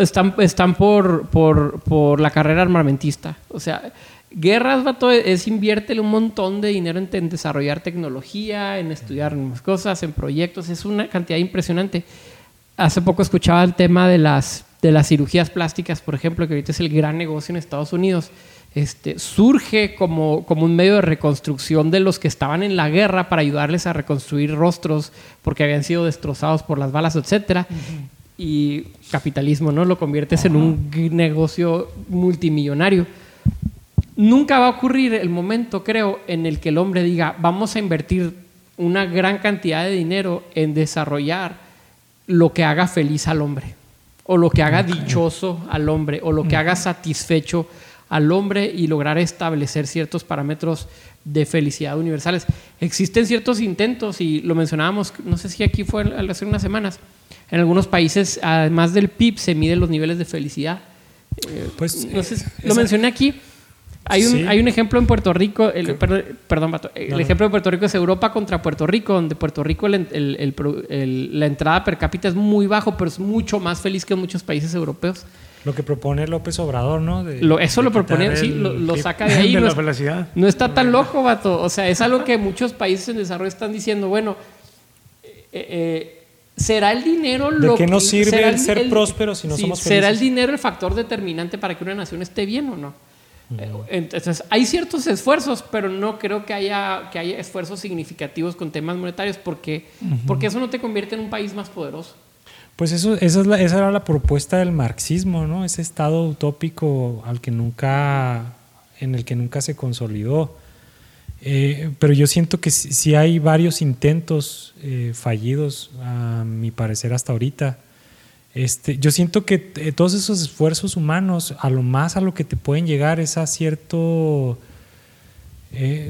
están, están por, por, por, la carrera armamentista. O sea, guerras, vato, es inviértele un montón de dinero en, desarrollar tecnología, en estudiar nuevas cosas, en proyectos. Es una cantidad impresionante. Hace poco escuchaba el tema de las, de las cirugías plásticas, por ejemplo, que ahorita es el gran negocio en Estados Unidos. Este, surge como, como un medio de reconstrucción de los que estaban en la guerra para ayudarles a reconstruir rostros porque habían sido destrozados por las balas, etc. Y capitalismo, ¿no? Lo conviertes en un negocio multimillonario. Nunca va a ocurrir el momento, creo, en el que el hombre diga, vamos a invertir una gran cantidad de dinero en desarrollar lo que haga feliz al hombre, o lo que haga dichoso al hombre, o lo que haga satisfecho al hombre y lograr establecer ciertos parámetros de felicidad universales. Existen ciertos intentos y lo mencionábamos, no sé si aquí fue hace unas semanas, en algunos países, además del PIB, se miden los niveles de felicidad. Eh, pues, lo mencioné aquí. Hay un, hay un ejemplo en Puerto Rico, el, perdón, el ejemplo de Puerto Rico es Europa contra Puerto Rico, donde Puerto Rico la entrada per cápita es muy bajo, pero es mucho más feliz que en muchos países europeos. Lo que propone López Obrador, ¿no? eso lo propone, sí, lo, saca de ahí. De no, la felicidad. no está tan loco, vato. O sea, es algo que muchos países en desarrollo están diciendo, bueno, eh, eh ¿será el dinero lo ¿De qué nos sirve el ser próspero si no somos felices? ¿Será el dinero el factor determinante para que una nación esté bien o no? Eh, entonces, hay ciertos esfuerzos, pero no creo que haya, que haya esfuerzos significativos con temas monetarios porque, porque eso no te convierte en un país más poderoso. Pues eso, esa, es la, era la propuesta del marxismo, ¿no? Ese estado utópico al que nunca, en el que nunca se consolidó. Eh, pero yo siento que sí, hay varios intentos eh, fallidos, a mi parecer, hasta ahorita. Este, yo siento que eh, todos esos esfuerzos humanos, a lo más a lo que te pueden llegar es a cierto,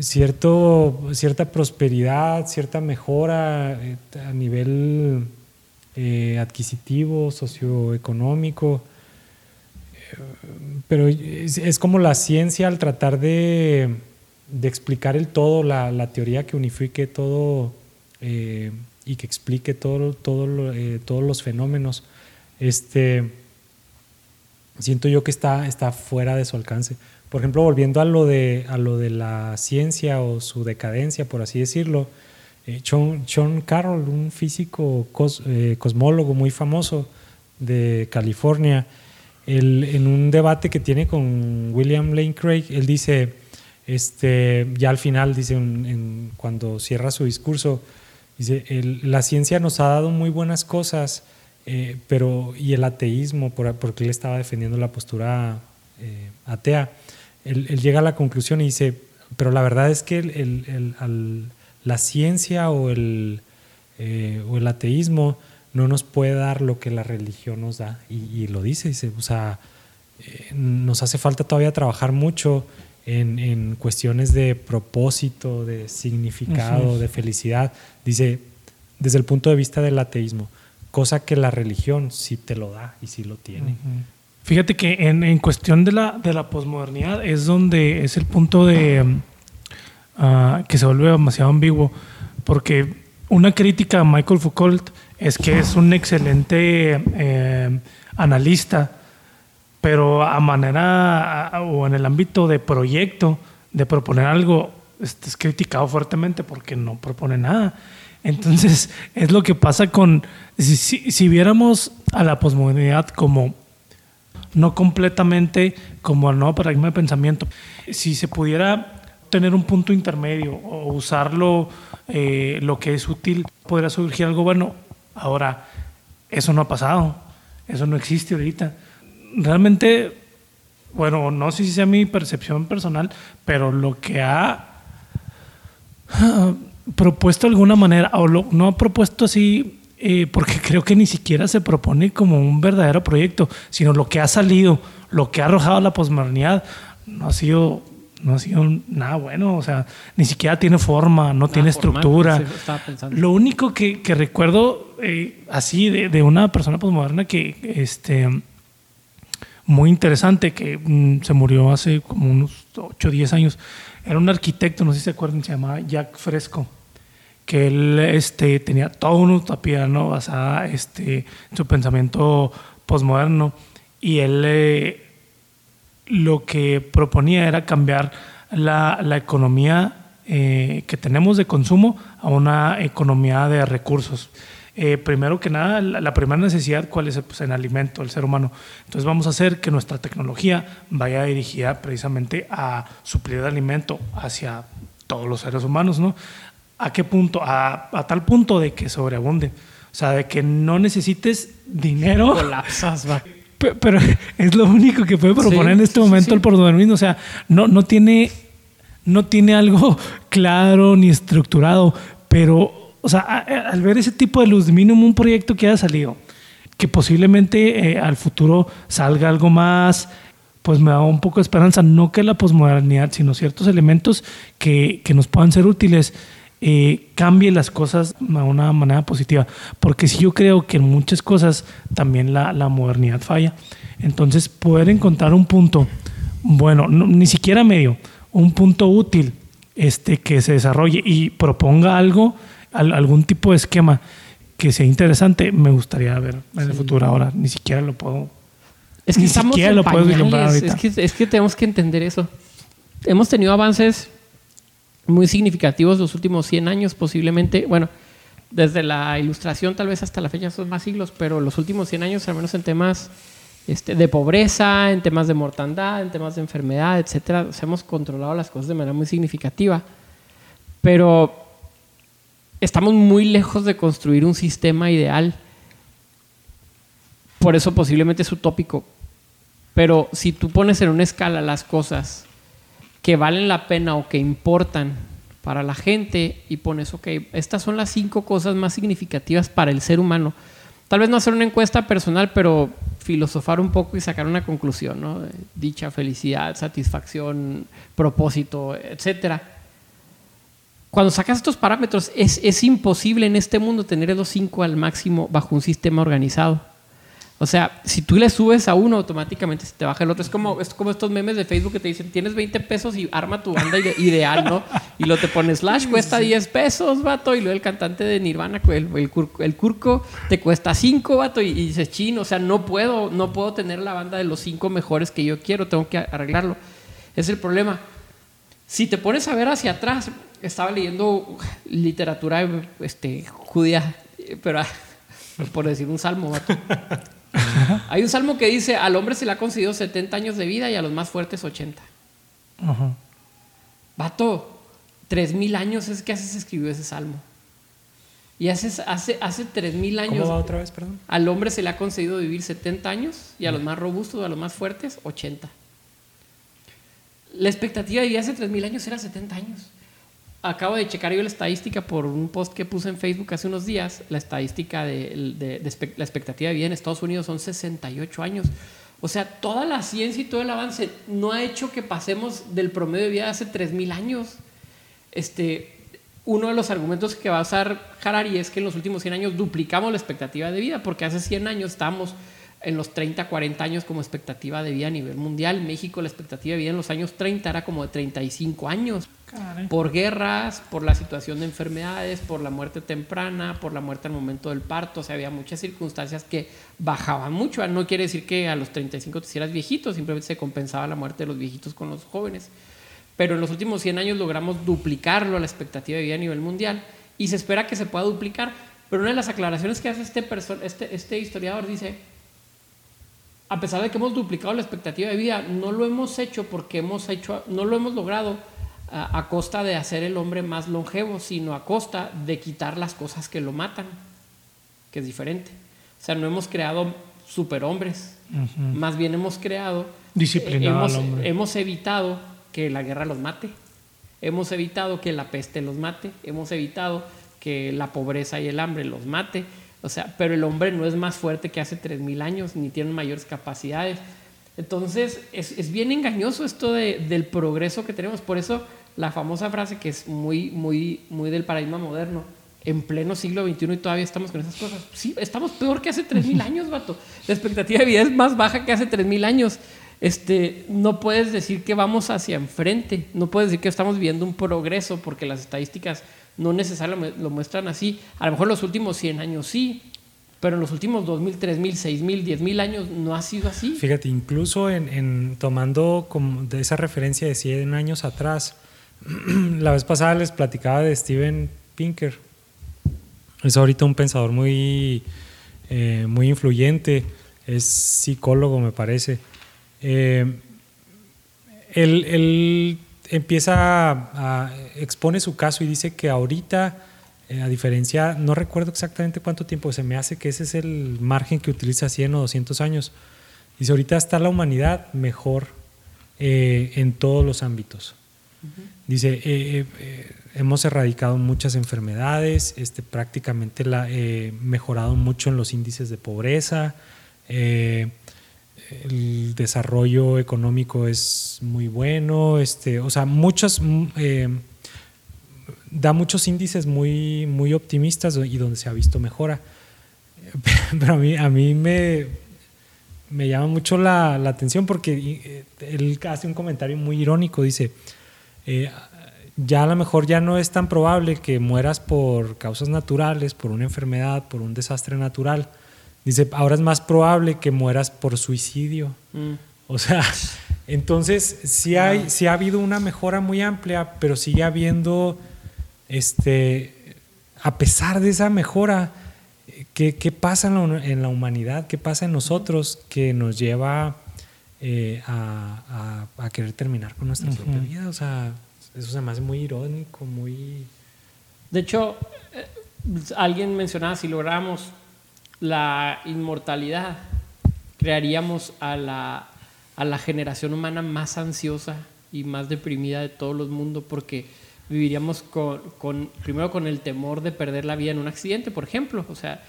cierto cierta prosperidad, cierta mejora a nivel adquisitivo, socioeconómico. Pero es, como la ciencia al tratar de, explicar el todo, la, teoría que unifique todo y que explique todo, todos los fenómenos este, siento yo que está, está fuera de su alcance. Por ejemplo, volviendo a lo, de, a lo de la ciencia o su decadencia, por así decirlo, eh, John, Carroll, un físico eh, cosmólogo muy famoso de California, en un debate que tiene con William Lane Craig, él dice, este, ya al final, dice, cuando cierra su discurso, dice, la ciencia nos ha dado muy buenas cosas, eh, pero, y el ateísmo, porque él estaba defendiendo la postura eh, atea, él, llega a la conclusión y dice, pero la verdad es que el, la ciencia o el, eh, o el ateísmo no nos puede dar lo que la religión nos da. Y, lo dice, dice, o sea, nos hace falta todavía trabajar mucho en, en cuestiones de propósito, de significado, de felicidad. Dice, desde el punto de vista del ateísmo cosa que la religión sí te lo da y sí lo tiene. Fíjate que en, en, cuestión de la, de la posmodernidad es donde es el punto de ah, que se vuelve demasiado ambiguo, porque una crítica a Michael Foucault es que es un excelente eh, analista, pero a manera o en el ámbito de proyecto, de proponer algo, este, es criticado fuertemente porque no propone nada. Entonces, es lo que pasa con, si, viéramos a la posmodernidad como no completamente como el nuevo paradigma de pensamiento, si se pudiera tener un punto intermedio o usarlo eh, lo que es útil, podría surgir algo bueno. Ahora, eso no ha pasado, eso no existe ahorita. Realmente, bueno, no sé si sea mi percepción personal, pero lo que ha propuesto de alguna manera, o no ha propuesto así, eh, porque creo que ni siquiera se propone como un verdadero proyecto, sino lo que ha salido, lo que ha arrojado la posmodernidad, no ha sido no ha sido nada bueno, o sea, ni siquiera tiene forma, no tiene estructura. Lo único que, que recuerdo eh, así de, de, una persona posmoderna que, este, muy interesante, que mm, se murió hace como unos 8 o 10 años, era un arquitecto, no sé si se acuerdan, se llamaba Jack Fresco, que él este, tenía toda una utopía ¿no? basada este, en su pensamiento posmoderno y él eh, lo que proponía era cambiar la, la economía eh, que tenemos de consumo a una economía de recursos. Eh, primero que nada, la, primera necesidad, ¿cuál es? Pues en alimento, el ser humano. Entonces vamos a hacer que nuestra tecnología vaya dirigida precisamente a suplir el alimento hacia todos los seres humanos, ¿no? ¿A qué punto? A, a tal punto de que sobreabunde. O sea, de que no necesites dinero. Colapsas, va. Pero, es lo único que puede proponer en este momento el pordonismo. O sea, no, no, tiene, no tiene algo claro ni estructurado, pero o sea, al ver ese tipo de luz, mínimo un proyecto que haya salido, que posiblemente eh, al futuro salga algo más, pues me da un poco de esperanza, no que la posmodernidad, sino ciertos elementos que, que nos puedan ser útiles. Eh, cambie las cosas de una manera positiva. Porque si yo creo que en muchas cosas también la, la modernidad falla. Entonces, poder encontrar un punto, bueno, ni siquiera medio, un punto útil este, que se desarrolle y proponga algo, algún tipo de esquema que sea interesante, me gustaría ver en el futuro. Ahora ni siquiera lo puedo. Es que ni siquiera lo puedo Es que, es que tenemos que entender eso. Hemos tenido avances muy significativos los últimos 100 años, posiblemente. Bueno, desde la ilustración, tal vez hasta la fecha son más siglos, pero los últimos 100 años, al menos en temas este, de pobreza, en temas de mortandad, en temas de enfermedad, etcétera, hemos controlado las cosas de manera muy significativa. Pero estamos muy lejos de construir un sistema ideal. Por eso posiblemente es utópico. Pero si tú pones en una escala las cosas que valen la pena o que importan para la gente y pones, ok, estas son las cinco cosas más significativas para el ser humano. Tal vez no hacer una encuesta personal, pero filosofar un poco y sacar una conclusión, ¿no? Dicha, felicidad, satisfacción, propósito, etcétera cuando sacas estos parámetros, es, es, imposible en este mundo tener los cinco al máximo bajo un sistema organizado. O sea, si tú le subes a uno, automáticamente se te baja el otro. Es como, es como estos memes de Facebook que te dicen, tienes 20 pesos y arma tu banda ideal, ¿no? Y lo te pones Slash, cuesta 10 pesos, vato. Y luego el cantante de Nirvana, el, el, el Curco, te cuesta 5, vato. Y, y dices, chino, o sea, no puedo, no puedo tener la banda de los 5 mejores que yo quiero, tengo que arreglarlo. Es el problema. Si te pones a ver hacia atrás, estaba leyendo literatura este, judía, pero ah, por decir un salmo. Hay un salmo que dice, al hombre se le ha concedido 70 años de vida y a los más fuertes 80. Ajá. Vato, 3.000 años es que hace se escribió ese salmo. Y hace, hace, hace 3.000 años... ¿Cómo va otra vez, perdón? Al hombre se le ha concedido vivir 70 años y a los más robustos, a los más fuertes, 80. La expectativa de vida hace 3.000 años era 70 años acabo de checar yo la estadística por un post que puse en Facebook hace unos días. La estadística de, la expectativa de vida en Estados Unidos son 68 años. O sea, toda la ciencia y todo el avance no ha hecho que pasemos del promedio de vida de hace 3.000 años. Este, uno de los argumentos que va a usar Harari es que en los últimos 100 años duplicamos la expectativa de vida, porque hace 100 años estábamos en los 30, 40 años como expectativa de vida a nivel mundial. México la expectativa de vida en los años 30 era como de 35 años. Por guerras, por la situación de enfermedades, por la muerte temprana, por la muerte al momento del parto. O sea, había muchas circunstancias que bajaban mucho. No quiere decir que a los 35 te hicieras viejito, simplemente se compensaba la muerte de los viejitos con los jóvenes. Pero en los últimos 100 años logramos duplicarlo a la expectativa de vida a nivel mundial y se espera que se pueda duplicar. Pero una de las aclaraciones que hace este, este, este historiador dice, a pesar de que hemos duplicado la expectativa de vida, no lo hemos hecho porque hemos hecho, no lo hemos logrado a, costa de hacer el hombre más longevo, sino a costa de quitar las cosas que lo matan, que es diferente. O sea, no hemos creado superhombres, más bien hemos creado, Disciplinado hemos, hemos evitado que la guerra los mate, hemos evitado que la peste los mate, hemos evitado que la pobreza y el hambre los mate o sea, pero el hombre no es más fuerte que hace 3.000 años, ni tiene mayores capacidades. Entonces, es, bien engañoso esto del progreso que tenemos. Por eso, la famosa frase que es muy, muy, muy del paradigma moderno, en pleno siglo XXI y todavía estamos con esas cosas. Sí, estamos peor que hace 3.000 años, vato. La expectativa de vida es más baja que hace 3.000 años. Este, no puedes decir que vamos hacia enfrente, no puedes decir que estamos viendo un progreso porque las estadísticas no necesariamente lo muestran así. A lo mejor los últimos 100 años sí, pero en los últimos 2.000, 3.000, 6.000, 10.000 años no ha sido así. Fíjate, incluso en, tomando como de esa referencia de 100 años atrás, la vez pasada les platicaba de Steven Pinker. Es ahorita un pensador muy, eh, muy influyente, es psicólogo me parece. Eh, él empieza a, expone su caso y dice que ahorita, eh, a diferencia, no recuerdo exactamente cuánto tiempo se me hace que ese es el margen que utiliza 100 o 200 años. Dice, ahorita está la humanidad mejor eh, en todos los ámbitos. Dice, eh, hemos erradicado muchas enfermedades, este, prácticamente la, mejorado mucho en los índices de pobreza, el desarrollo económico es muy bueno, este, o sea, muchos, mm, eh, da muchos índices muy, muy optimistas y donde se ha visto mejora. Pero a mí, a mí me, me llama mucho la, la atención porque eh, él hace un comentario muy irónico, dice, eh, ya a lo mejor ya no es tan probable que mueras por causas naturales, por una enfermedad, por un desastre natural. Dice, ahora es más probable que mueras por suicidio. Mm. O sea, entonces sí, hay, sí ha habido una mejora muy amplia, pero sigue habiendo, este, a pesar de esa mejora, ¿qué, qué pasa en la, humanidad? ¿Qué pasa en nosotros que nos lleva eh, a, a, querer terminar con nuestra propia vida? O sea, eso se me hace muy irónico, muy... De hecho, eh, alguien mencionaba, si logramos la inmortalidad, crearíamos a la, a la generación humana más ansiosa y más deprimida de todos los mundos porque viviríamos con, con, primero con el temor de perder la vida en un accidente, por ejemplo. O sea,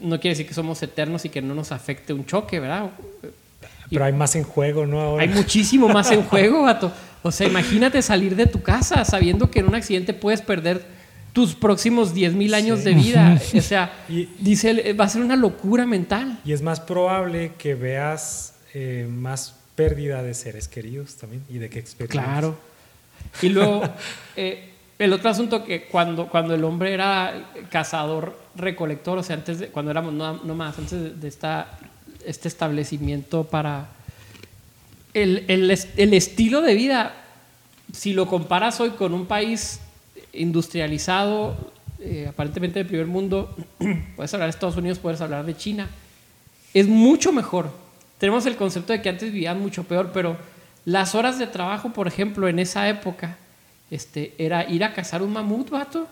no quiere decir que somos eternos y que no nos afecte un choque, ¿verdad? Pero hay más en juego, ¿no? Hay muchísimo más en juego, vato. O sea, imagínate salir de tu casa sabiendo que en un accidente puedes perder tus próximos 10 mil años de vida. O sea, dice, va a ser una locura mental. Y es más probable que veas eh, más pérdida de seres queridos también y de qué experiencia. Claro. Y luego, eh, el otro asunto que cuando, cuando el hombre era cazador, recolector, o sea, antes de, cuando éramos más, antes de esta, este establecimiento para el, el, estilo de vida, si lo comparas hoy con un país industrializado, eh, aparentemente del primer mundo, puedes hablar de Estados Unidos, puedes hablar de China, es mucho mejor. Tenemos el concepto de que antes vivían mucho peor, pero las horas de trabajo, por ejemplo, en esa época, este, era ir a cazar un mamut, vato.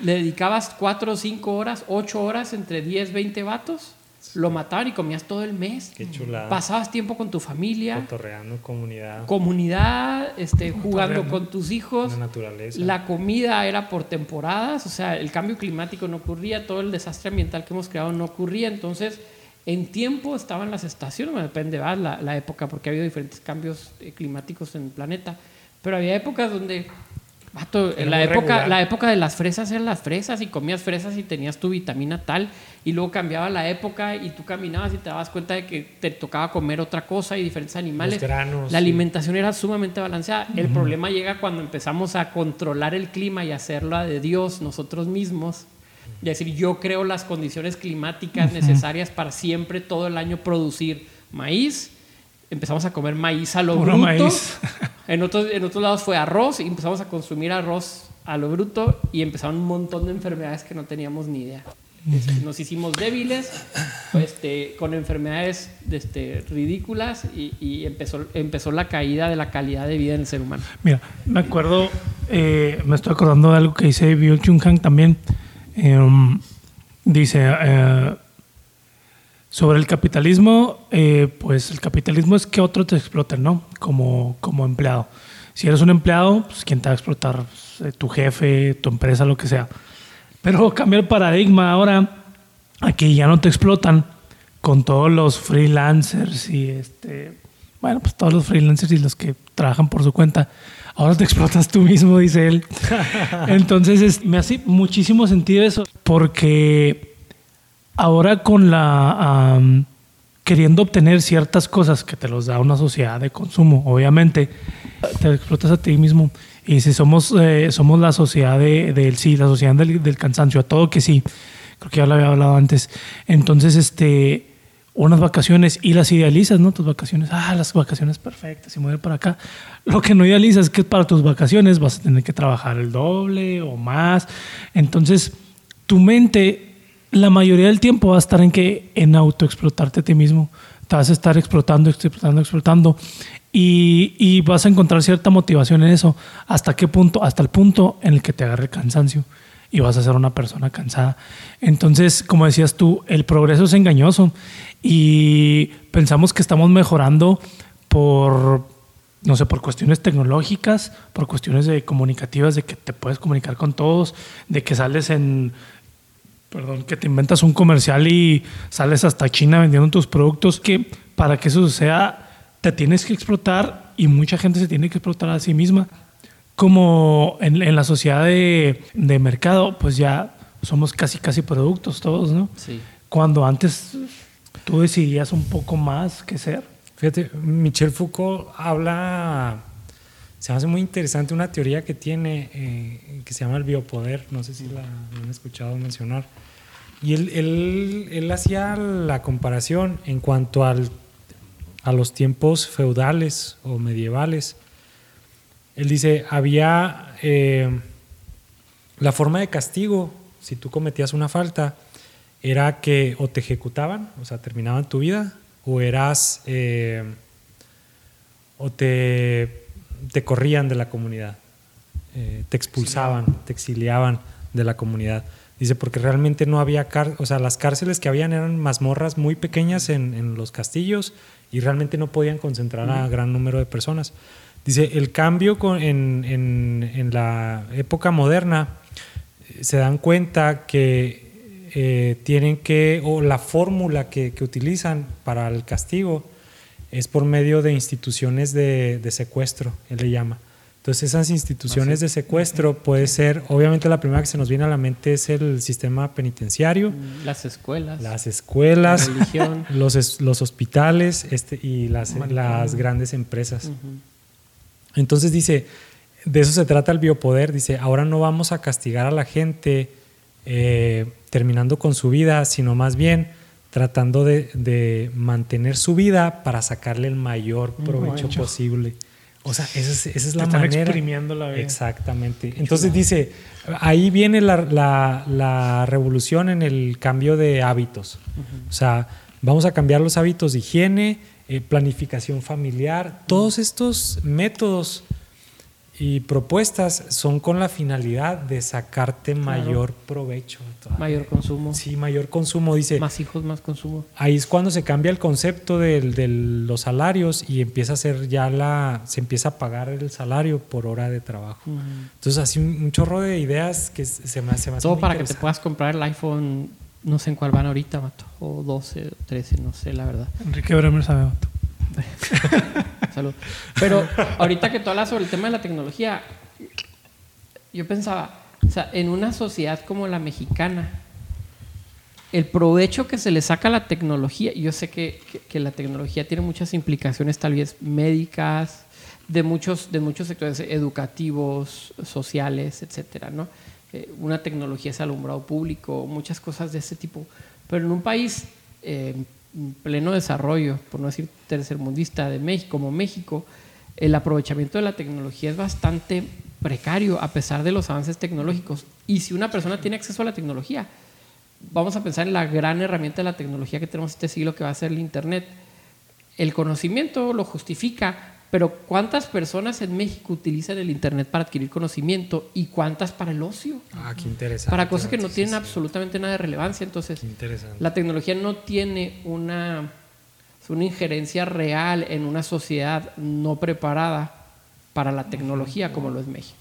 Le dedicabas cuatro o cinco horas, ocho horas entre 10, 20 vatos lo mataban y comías todo el mes. Qué chulada. Pasabas tiempo con tu familia. Cotorreando, comunidad. Comunidad, este, jugando con tus hijos. La naturaleza. La comida era por temporadas, o sea, el cambio climático no ocurría, todo el desastre ambiental que hemos creado no ocurría. Entonces, en tiempo estaban las estaciones, depende de la, la, época, porque ha habido diferentes cambios eh, climáticos en el planeta. Pero había épocas donde en la época, la época de las fresas eran las fresas y comías fresas y tenías tu vitamina tal y luego cambiaba la época y tú caminabas y te dabas cuenta de que te tocaba comer otra cosa y diferentes animales. la alimentación era sumamente balanceada. El problema llega cuando empezamos a controlar el clima y hacerlo de Dios nosotros mismos. Y decir, yo creo las condiciones climáticas necesarias para siempre todo el año producir maíz. Empezamos a comer maíz a lo bruto. Maíz. En otros, en otros lados fue arroz y empezamos a consumir arroz a lo bruto y empezaron un montón de enfermedades que no teníamos ni idea. Este, nos hicimos débiles este, con enfermedades este, ridículas y, empezó, empezó la caída de la calidad de vida en el ser humano. Mira, me acuerdo, eh, me estoy acordando de algo que dice Bill Chung Han también. Em, dice, eh, sobre el capitalismo, eh, pues el capitalismo es que otro te exploten, ¿no? Como, como empleado. Si eres un empleado, pues ¿quién te va a explotar? Eh, tu jefe, tu empresa, lo que sea. Pero cambia el paradigma ahora, aquí ya no te explotan con todos los freelancers y este, bueno, pues todos los freelancers y los que trabajan por su cuenta. Ahora te explotas tú mismo, dice él. Entonces me hace muchísimo sentido eso, porque ahora con la... queriendo obtener ciertas cosas que te los da una sociedad de consumo, obviamente, te explotas a ti mismo. Y si somos, eh, somos la sociedad del de, sí, la sociedad del, cansancio, a todo que sí, creo que ya lo había hablado antes. Entonces, este, unas vacaciones y las idealizas, ¿no? Tus vacaciones, ah, las vacaciones perfectas y mover para acá. Lo que no idealizas es que para tus vacaciones vas a tener que trabajar el doble o más. Entonces, tu mente la mayoría del tiempo va a estar en que en autoexplotarte a ti mismo. Te vas a estar explotando, explotando, explotando. Y, y, vas a encontrar cierta motivación en eso. ¿Hasta qué punto? Hasta el punto en el que te agarre el cansancio y vas a ser una persona cansada. Entonces, como decías tú, el progreso es engañoso y pensamos que estamos mejorando por, no sé, por cuestiones tecnológicas, por cuestiones de comunicativas, de que te puedes comunicar con todos, de que sales en perdón, que te inventas un comercial y sales hasta China vendiendo tus productos, que para que eso suceda te tienes que explotar y mucha gente se tiene que explotar a sí misma. Como en, en la sociedad de, de, mercado, pues ya somos casi, casi productos todos, ¿no? Sí. Cuando antes tú decidías un poco más qué ser. Fíjate, Michel Foucault habla, se me hace muy interesante una teoría que tiene eh, que se llama el biopoder, no sé si la han escuchado mencionar. Y él, él, hacía la comparación en cuanto al, a los tiempos feudales o medievales. Él dice, había eh, la forma de castigo, si tú cometías una falta, era que o te ejecutaban, o sea, terminaban tu vida, o eras, eh, o te, te, corrían de la comunidad, eh, te expulsaban, te exiliaban de la comunidad. Dice, porque realmente no había, o sea, las cárceles que habían eran mazmorras muy pequeñas en, en los castillos y realmente no podían concentrar a gran número de personas. Dice, el cambio con, en, en, en, la época moderna, se dan cuenta que eh, tienen que, o la fórmula que, que, utilizan para el castigo es por medio de instituciones de, de secuestro, él le llama. Entonces esas instituciones de secuestro puede ser, obviamente la primera que se nos viene a la mente es el sistema penitenciario. Las escuelas. Las escuelas, la religión. Los, los hospitales este, y las, las grandes empresas. Uh -huh. Entonces dice, de eso se trata el biopoder, dice, ahora no vamos a castigar a la gente eh, terminando con su vida, sino más bien tratando de, de, mantener su vida para sacarle el mayor provecho posible. O sea, esa es, esa es la Están manera. exprimiendo la vida. Exactamente. Entonces dice, ahí viene la, la, la, revolución en el cambio de hábitos. Uh -huh. O sea, vamos a cambiar los hábitos de higiene, eh, planificación familiar, todos estos métodos y propuestas son con la finalidad de sacarte claro. mayor provecho. Mayor consumo. Sí, mayor consumo, dice. Más hijos, más consumo. Ahí es cuando se cambia el concepto de, de, los salarios y empieza a ser ya la, se empieza a pagar el salario por hora de trabajo. Uh -huh. Entonces, así un, un, chorro de ideas que se me, se me Todo para que te puedas comprar el iPhone, no sé en cuál van ahorita, Mato, o 12, 13, no sé, la verdad. Enrique Bremer sabe, Mato. Salud. Pero ahorita que tú hablas sobre el tema de la tecnología, yo pensaba, o sea, en una sociedad como la mexicana, el provecho que se le saca a la tecnología, yo sé que, que, la tecnología tiene muchas implicaciones tal vez médicas, de muchos, de muchos sectores educativos, sociales, etcétera, ¿no? Eh, una tecnología es alumbrado público, muchas cosas de ese tipo. Pero en un país eh, pleno desarrollo, por no decir tercermundista de México, como México, el aprovechamiento de la tecnología es bastante precario a pesar de los avances tecnológicos. Y si una persona tiene acceso a la tecnología, vamos a pensar en la gran herramienta de la tecnología que tenemos este siglo que va a ser el Internet. El conocimiento lo justifica, pero ¿cuántas personas en México utilizan el Internet para adquirir conocimiento y cuántas para el ocio? Ah, qué interesante. Para cosas que no tienen sí, absolutamente nada de relevancia. Entonces, la tecnología no tiene una, una injerencia real en una sociedad no preparada para la tecnología como lo es México.